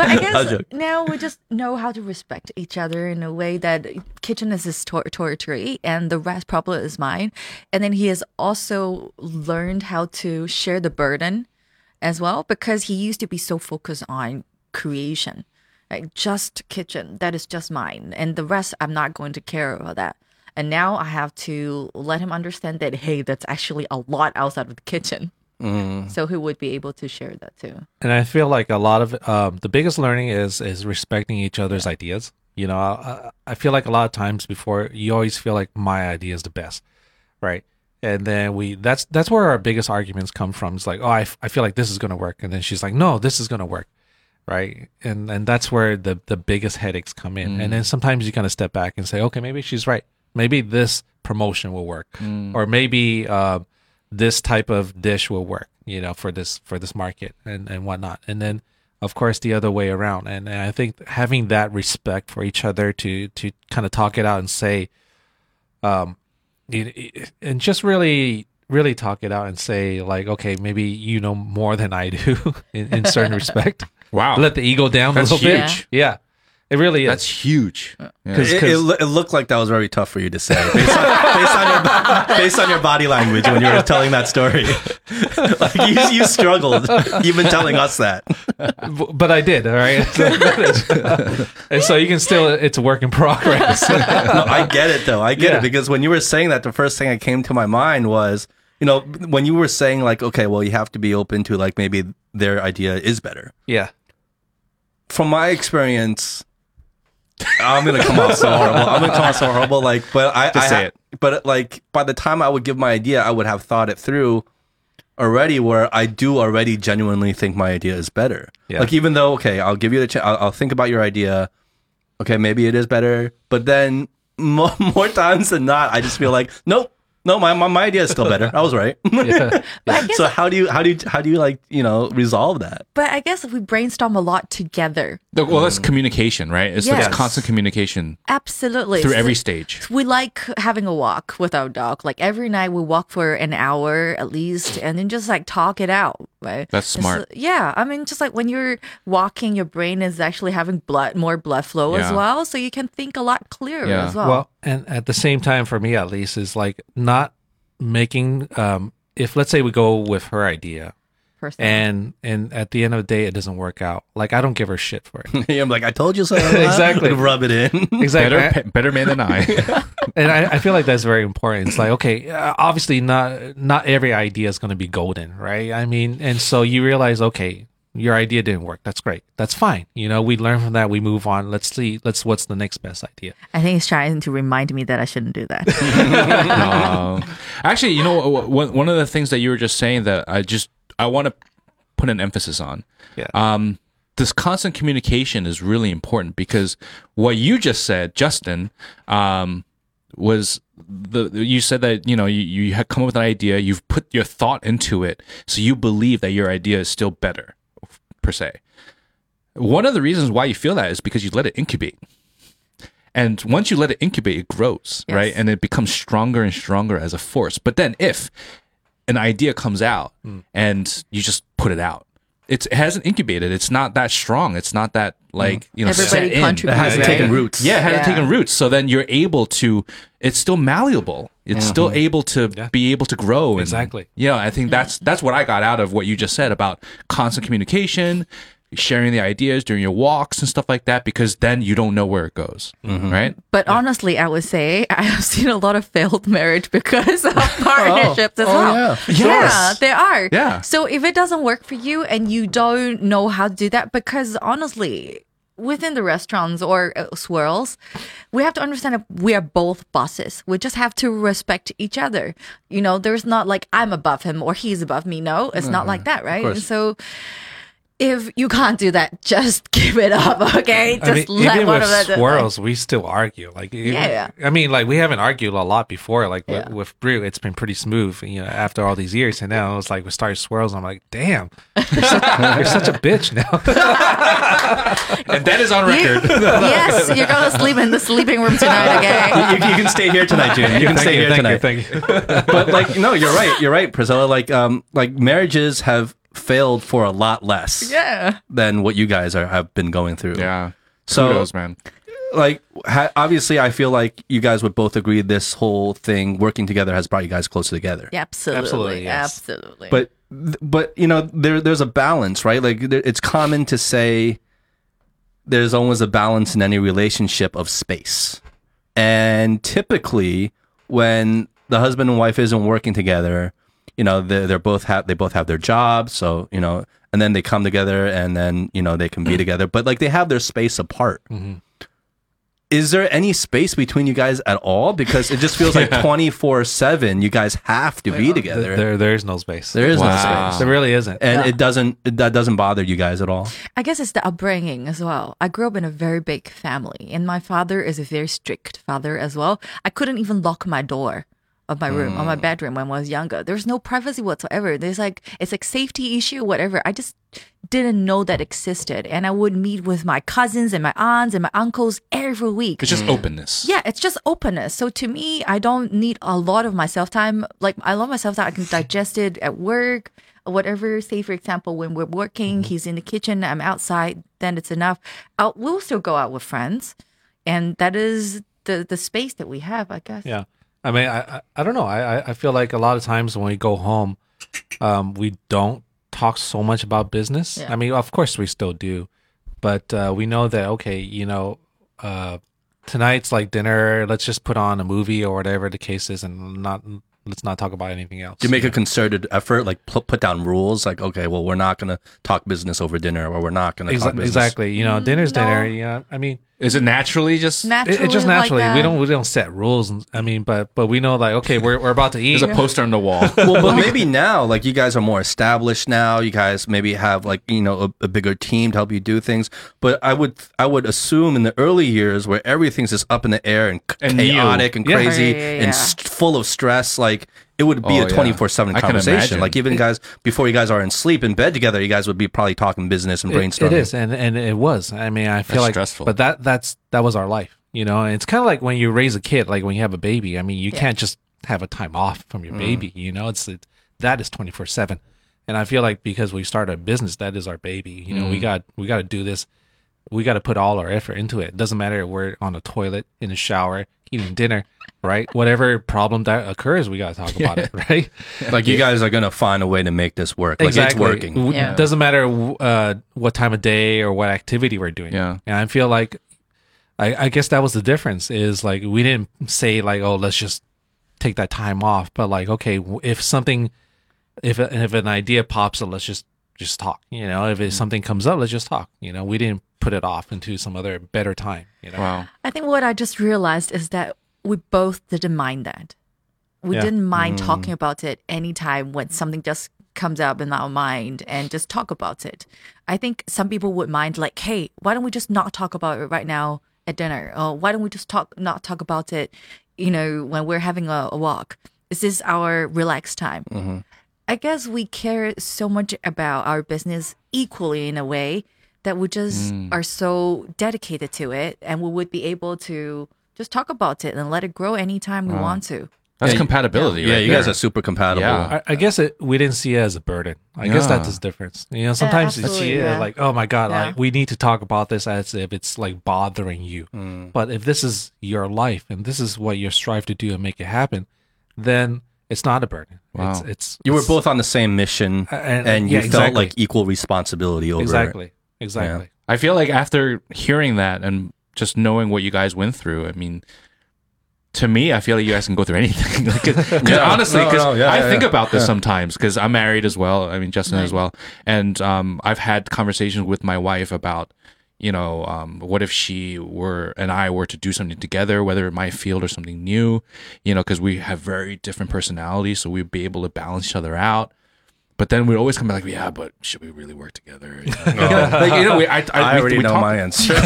Speaker 3: I guess now we just know how to respect each other in a way that kitchen is his tor- territory and the rest probably is mine. And then he has also learned how to share the burden as well because he used to be so focused on creation, like just kitchen that is just mine, and the rest I'm not going to care about that. And now I have to let him understand that hey, that's actually a lot outside of the kitchen. So he would be able to share that too.
Speaker 2: and I feel like a lot of um, the biggest learning is is respecting each other's ideas. You know, I, I feel like a lot of times before you always feel like my idea is the best, right? And then we that's that's where our biggest arguments come from. It's like, oh, I, f- I feel like this is gonna work, and then she's like, no, this is gonna work, right? And and that's where the the biggest headaches come in. And then sometimes you kind of step back and say, okay, maybe she's right. Maybe this promotion will work, or maybe uh, this type of dish will work, you know, for this for this market and and whatnot. And then of course the other way around. And, and I think having that respect for each other to to kind of talk it out and say, um, and just really really talk it out and say like, okay, maybe you know more than I do in, in certain respect.
Speaker 4: Wow.
Speaker 2: Let the ego down
Speaker 4: That's
Speaker 2: a little
Speaker 3: huge.
Speaker 2: bit. Yeah, it really is.
Speaker 4: That's huge. Yeah.
Speaker 2: Cause-
Speaker 1: It, it, loo- it looked like that was very tough for you to say, based on, based on your based on your body language when you were telling that story. like you, you struggled. You've been telling us that.
Speaker 2: But I did, all right. and so you can still, it's a work in progress.
Speaker 1: No, I get it though. I get
Speaker 2: Yeah.
Speaker 1: it because when you were saying that, the first thing that came to my mind was, you know, when you were saying like, okay, well, you have to be open to like maybe their idea is better.
Speaker 2: yeah.
Speaker 1: From my experience, I'm gonna come off so horrible. I'm gonna come off so horrible. Like, but I,
Speaker 4: Just
Speaker 1: I
Speaker 4: say it.
Speaker 1: But like, by the time I would give my idea, I would have thought it through already. Where I do already genuinely think my idea is better.
Speaker 2: Yeah.
Speaker 1: Like, even though okay, I'll give you the chance. I'll, I'll think about your idea. Okay, maybe it is better, but then more, more times than not, I just feel like nope. No, my, my, my idea is still better. I was right.
Speaker 2: Yeah.
Speaker 3: But
Speaker 1: so how do you how do you how do you like you know resolve that?
Speaker 3: But I guess if we brainstorm a lot together.
Speaker 4: The- Well, that's communication, right? It's
Speaker 3: Yes.
Speaker 4: that's constant communication
Speaker 3: Absolutely.
Speaker 4: through
Speaker 3: So
Speaker 4: every stage.
Speaker 3: we like having a walk with our dog. Like every night we walk for an hour at least and then just like talk it out, right?
Speaker 4: That's
Speaker 3: It's-
Speaker 4: smart.
Speaker 3: yeah. I mean, just like when you're walking, your brain is actually having blood, more blood flow as well. So you can think a lot clearer
Speaker 4: Yeah.
Speaker 3: as well.
Speaker 2: Well, and at the same time, for me at least, is like not making, um, if let's say we go with her idea
Speaker 3: personally.
Speaker 2: and, and at the end of the day, it doesn't work out. Like, I don't give her shit for it.
Speaker 1: I'm like I told you so.
Speaker 2: Exactly.
Speaker 1: Rub it in.
Speaker 2: exactly.
Speaker 4: Better, better man than I.
Speaker 2: and I, I feel like that's very important. It's like, okay, uh, obviously not not every idea is going to be golden, right? I mean, and so you realize, okay, your idea didn't work. That's great. That's fine. You know, we learn from that. We move on. Let's see. Let's what's the next best idea?
Speaker 3: I think he's trying to remind me that I shouldn't do that.
Speaker 4: Um, actually, you know, one one of the things that you were just saying that I just I want to put an emphasis on.
Speaker 2: Yeah.
Speaker 4: Um, this constant communication is really important because what you just said, Justin, um, was the you said that you know you you had come up with an idea, you've put your thought into it, so you believe that your idea is still better, per se. One of the reasons why you feel that is because you let it incubate. And once you let it incubate, it grows,
Speaker 3: Yes.
Speaker 4: right? And it becomes stronger and stronger as a force. But then if an idea comes out hmm. and you just put it out, it's it hasn't incubated. It's not that strong. It's not that hmm. like you know
Speaker 3: Everybody
Speaker 4: set in.
Speaker 1: It hasn't
Speaker 3: right?
Speaker 1: taken roots.
Speaker 4: Yeah, it hasn't
Speaker 3: Yeah.
Speaker 4: taken roots. So then you're able to. It's still malleable. It's still hmm. able to be able to grow. And,
Speaker 2: Exactly.
Speaker 4: Yeah, I think that's that's what I got out of what you just said about constant communication, sharing the ideas during your walks and stuff like that. Because then you don't know where it goes, right?
Speaker 3: But honestly, I would say I have seen a lot of failed marriage because of partnerships as
Speaker 1: Oh,
Speaker 3: well.
Speaker 1: yeah.
Speaker 3: Yeah, there are.
Speaker 4: Yeah.
Speaker 3: So if it doesn't work for you and you don't know how to do that, because honestly, within the restaurants or uh, swirlz, we have to understand that we are both bosses. We just have to respect each other. You know, there's not like I'm above him or he's above me. No, it's not like that, right?
Speaker 1: course.
Speaker 3: So if you can't do that, just give it up, okay? Just
Speaker 2: I mean,
Speaker 3: let
Speaker 2: even
Speaker 3: one
Speaker 2: with
Speaker 3: of us.
Speaker 2: swirlz, we still argue. Like, even-
Speaker 3: Yeah,
Speaker 2: I mean, like we haven't argued a lot before. Like
Speaker 3: Yeah.
Speaker 2: with, with Brut, it's been pretty smooth. You know, after all these years, and now it's like we started swirlz. I'm like, damn, you're such, you're such a bitch now.
Speaker 4: And that is on record.
Speaker 3: yes, you're gonna sleep in the sleeping room tonight, okay?
Speaker 1: you, you can stay here tonight, Jun. You can
Speaker 2: Thank
Speaker 1: stay
Speaker 2: you,
Speaker 1: here
Speaker 2: thank
Speaker 1: tonight.
Speaker 2: You, thank you.
Speaker 1: but like, no, you're right. You're right, Priscilla. Like, um, like marriages have failed for a lot less
Speaker 3: Yeah.
Speaker 1: than what you guys are have been going through.
Speaker 4: yeah.
Speaker 1: So-
Speaker 4: Kudos, man.
Speaker 1: like ha- obviously i feel like you guys would both agree this whole thing working together has brought you guys closer together
Speaker 3: Yeah, absolutely.
Speaker 2: Absolutely, yes.
Speaker 3: Absolutely.
Speaker 1: but but you know there there's a balance right like there, it's common to say there's always a balance in any relationship of space and typically when the husband and wife isn't working together you know they're, they're both have they both have their jobs so you know and then they come together and then you know they can be together but like they have their space apart mm-hmm. is there any space between you guys at all because it just feels like 24 7 you guys have to be oh, together
Speaker 2: There, there's no space.
Speaker 1: there is
Speaker 4: Wow.
Speaker 1: no space
Speaker 2: There really isn't.
Speaker 1: and
Speaker 3: Yeah.
Speaker 1: it doesn't it, that doesn't bother you guys at all
Speaker 3: I guess it's the upbringing as well. I grew up in a very big family, and my father is a very strict father as well. I couldn't even lock my door of my room or my mm. bedroom when I was younger. There's no privacy whatsoever. There's like it's like safety issue, whatever. I just didn't know that existed, and I would meet with my cousins and my aunts and my uncles every week.
Speaker 4: It's just mm. openness.
Speaker 3: Yeah, it's just openness. So to me, I don't need a lot of my self time. Like I love my self time. I can digest it at work, or whatever. Say for example, when we're working, mm-hmm. he's in the kitchen, I'm outside. Then it's enough. I'll, we'll still go out with friends, and that is the the space that we have. I guess.
Speaker 2: Yeah. I mean, I, I, I don't know. I, I- I feel like a lot of times when we go home, um, we don't talk so much about business.
Speaker 3: Yeah.
Speaker 2: I mean, of course we still do, but uh, we know that okay, you know, uh, tonight's like dinner. Let's just put on a movie or whatever the case is, and not let's not talk about anything else.
Speaker 1: do you make a concerted effort like put, put down rules like okay well we're not going to talk business over dinner or we're not going to talk
Speaker 2: Exa-
Speaker 1: business
Speaker 2: exactly. You know, dinner's
Speaker 3: no.
Speaker 2: dinner. You know, I mean,
Speaker 4: Is it naturally just
Speaker 2: it,
Speaker 3: Naturally,
Speaker 2: it just naturally
Speaker 3: that.
Speaker 2: we uh, don't we don't set rules. I mean, but but we know like okay, we're we're about to eat.
Speaker 4: there's a poster on the wall?
Speaker 1: well but maybe now like you guys are more established now you guys maybe have like you know a, a bigger team to help you do things but i would i would assume in the early years where everything's just up in the air and,
Speaker 4: And new.
Speaker 1: chaotic and
Speaker 2: Yeah.
Speaker 1: crazy
Speaker 3: Yeah, yeah, yeah.
Speaker 1: and st- full of stress like it would be
Speaker 4: Oh,
Speaker 1: a
Speaker 4: yeah.
Speaker 1: 24 7
Speaker 4: I
Speaker 1: conversation like even guys before you guys are in sleep in bed together you guys would be probably talking business and
Speaker 2: It-
Speaker 1: brainstorming
Speaker 2: it is, and and it was. I mean, I feel
Speaker 4: That's
Speaker 2: like
Speaker 4: stressful.
Speaker 2: but that that's that was our life, you know. And it's kind of like when you raise a kid, like when you have a baby. I mean, you can't just have a time off from
Speaker 1: Mm.
Speaker 2: your baby, you know. It's it, that is twenty four seven, and I feel like because we started a business, that is our baby. You know,
Speaker 1: Mm.
Speaker 2: we got we got to do this. We got to put all our effort into it. It doesn't matter if we're on the toilet, in the shower, eating dinner, right? Whatever problem that occurs, we got to talk about it, right?
Speaker 1: like you guys are gonna find a way to make this work like it's working
Speaker 2: W-
Speaker 3: Yeah.
Speaker 2: Doesn't matter uh, what time of day or what activity we're doing.
Speaker 4: Yeah.
Speaker 2: And I feel like, I, I guess that was the difference. Is like we didn't say like, oh, let's just take that time off, but like, okay, w- if something, if a- if an idea pops up, let's just just talk. You know, if it, mm. something comes up, let's just talk. You know, we didn't put it off into some other better time. You know.
Speaker 4: wow.
Speaker 3: I think what I just realized is that we both didn't mind that. We
Speaker 2: Yeah.
Speaker 3: didn't mind mm. talking about it anytime when something just comes up in our mind and just talk about it. I think some people would mind like, hey, why don't we just not talk about it right now at dinner? Or why don't we just talk not talk about it, you know, when we're having a, a walk? This is this our relaxed time? Mm-hmm. I guess we care so much about our business equally in a way that we just are so dedicated to it and we would be able to just talk about it and let it grow anytime we want to.
Speaker 4: That's compatibility.
Speaker 1: Yeah,
Speaker 4: right
Speaker 1: you guys are super compatible.
Speaker 4: Yeah.
Speaker 2: I, I guess it, we didn't see it as a burden. I guess that's the difference. You know, sometimes you see
Speaker 3: absolutely,
Speaker 2: it
Speaker 3: yeah.
Speaker 2: like, oh my god,
Speaker 3: Yeah.
Speaker 2: like we need to talk about this as if it's like bothering you.
Speaker 1: Mm.
Speaker 2: But if this is your life and this is what you strive to do and make it happen, then it's not a burden.
Speaker 4: Wow.
Speaker 2: It's, it's
Speaker 1: You were
Speaker 2: it's-
Speaker 1: both on the same mission,
Speaker 2: and-
Speaker 1: and, you
Speaker 2: yeah,
Speaker 1: felt
Speaker 2: exactly.
Speaker 1: like equal responsibility over
Speaker 2: exactly, exactly.
Speaker 4: I feel like after hearing that and just knowing what you guys went through, I mean, to me, I feel like you guys can go through anything. Like, 'cause- 'cause
Speaker 1: Yeah.
Speaker 4: honestly, because
Speaker 1: no, yeah,
Speaker 4: I
Speaker 1: yeah,
Speaker 4: think
Speaker 1: yeah.
Speaker 4: about this
Speaker 1: Yeah.
Speaker 4: sometimes because I'm married as well. I mean, Justin as well, and um, I've had conversations with my wife about, you know, um, what if she were and I were to do something together, whether in my field or something new, you know, because we have very different personalities, so we'd be able to balance each other out. But then we'd always come back, like, yeah, but should we really work together? You know, like, you know, we, I, I,
Speaker 1: I
Speaker 4: we-
Speaker 1: already
Speaker 4: we
Speaker 1: know
Speaker 4: talk-
Speaker 1: my answer.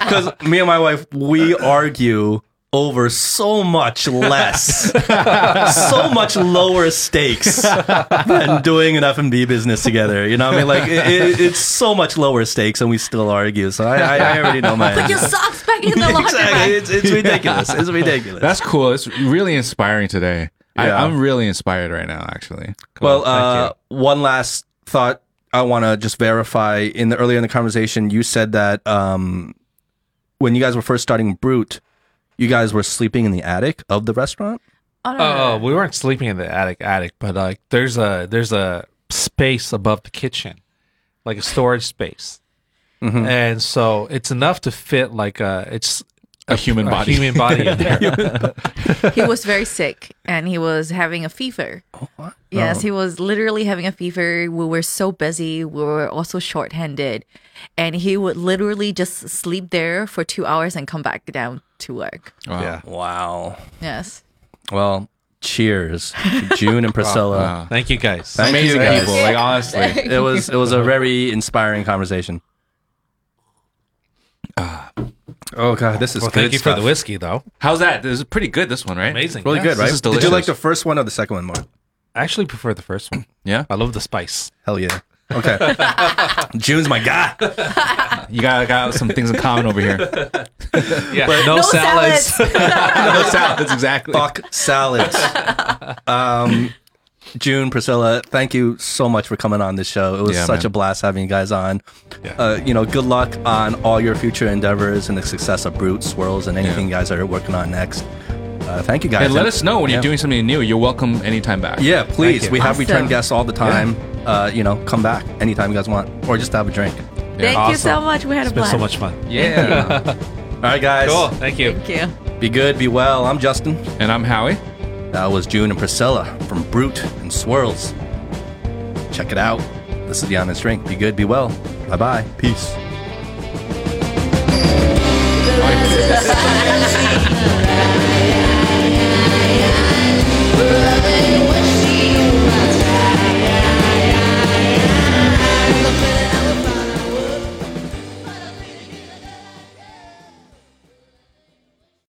Speaker 1: Because me and my wife, we argue over so much less, so much lower stakes than doing an F and B business together. You know, what I mean, like it, it, it's so much lower stakes, and we still argue. So I, I, I already know my
Speaker 3: Put your
Speaker 1: answer.
Speaker 3: socks back in the laundry
Speaker 1: exactly, it's, it's ridiculous. It's ridiculous.
Speaker 4: That's cool. It's really inspiring today. I,
Speaker 1: Yeah.
Speaker 4: I'm really inspired right now, actually.
Speaker 1: Well, uh, one last thought I want to just verify. In the earlier in the conversation, you said that um, when you guys were first starting Brut, you guys were sleeping in the attic of the restaurant.
Speaker 3: Oh, no, no,
Speaker 2: Oh,
Speaker 3: no.
Speaker 2: we weren't sleeping in the attic, attic, but like there's a there's a space above the kitchen, like a storage space, mm-hmm. and so it's enough to fit like a it's
Speaker 4: A human
Speaker 2: a
Speaker 4: body.
Speaker 2: human body in there.
Speaker 3: he was very sick and he was having a fever.
Speaker 1: Oh, what?
Speaker 3: Yes, he oh. was literally having a fever. We were so busy. We were also short-handed, and he would literally just sleep there for two hours and come back down to work.
Speaker 4: Wow.
Speaker 2: yeah.
Speaker 1: Wow.
Speaker 3: Yes.
Speaker 1: Well, cheers, to Jun and Priscilla.
Speaker 4: Wow.
Speaker 2: Thank you guys.
Speaker 1: Thank you,
Speaker 4: Amazing
Speaker 1: guys.
Speaker 4: people. Like honestly,
Speaker 1: It was it was a very inspiring conversation. Ah. Oh god, this is
Speaker 2: Well,
Speaker 1: good
Speaker 2: thank you for the whiskey, though.
Speaker 4: how's that? This is pretty good. This one, right?
Speaker 2: Amazing.
Speaker 1: Really
Speaker 2: yes.
Speaker 1: good, right?
Speaker 4: This is
Speaker 1: Did you like the first one or the second one more?
Speaker 2: I actually prefer the first one.
Speaker 4: Yeah.
Speaker 2: I love the spice.
Speaker 1: Hell yeah. Okay. Jun's my guy.
Speaker 4: You got got some things in common over here.
Speaker 2: Yeah,
Speaker 3: No salads.
Speaker 4: no salads, exactly.
Speaker 1: Fuck salads. Um, Jun, Priscilla, thank you so much for coming on this show. It was
Speaker 4: Yeah,
Speaker 1: such
Speaker 4: man.
Speaker 1: a blast having you guys on.
Speaker 2: Yeah.
Speaker 1: Uh, you know, good luck on all your future endeavors and the success of Brut, Swirlz, and anything you guys are working on next. Uh, thank you guys.
Speaker 4: And let us know when
Speaker 1: Yeah.
Speaker 4: you're doing something new. You're welcome anytime back.
Speaker 1: Yeah, please. We have
Speaker 3: Awesome.
Speaker 1: return guests all the time. Uh, you know, come back anytime you guys want, or just have a drink.
Speaker 3: Thank you so much. We had
Speaker 2: It's
Speaker 3: a
Speaker 2: been
Speaker 3: blast.
Speaker 2: so much fun.
Speaker 4: Yeah.
Speaker 1: All right, guys.
Speaker 2: Cool. Thank you.
Speaker 3: Thank you.
Speaker 1: Be good, be well. I'm Justin.
Speaker 4: and I'm Howie.
Speaker 1: That was Jun and Priscilla from Brut and Swirlz. Check it out. This is the Honest Drink. Be good, be well. Bye bye. Peace.
Speaker 3: Bye. Yeah.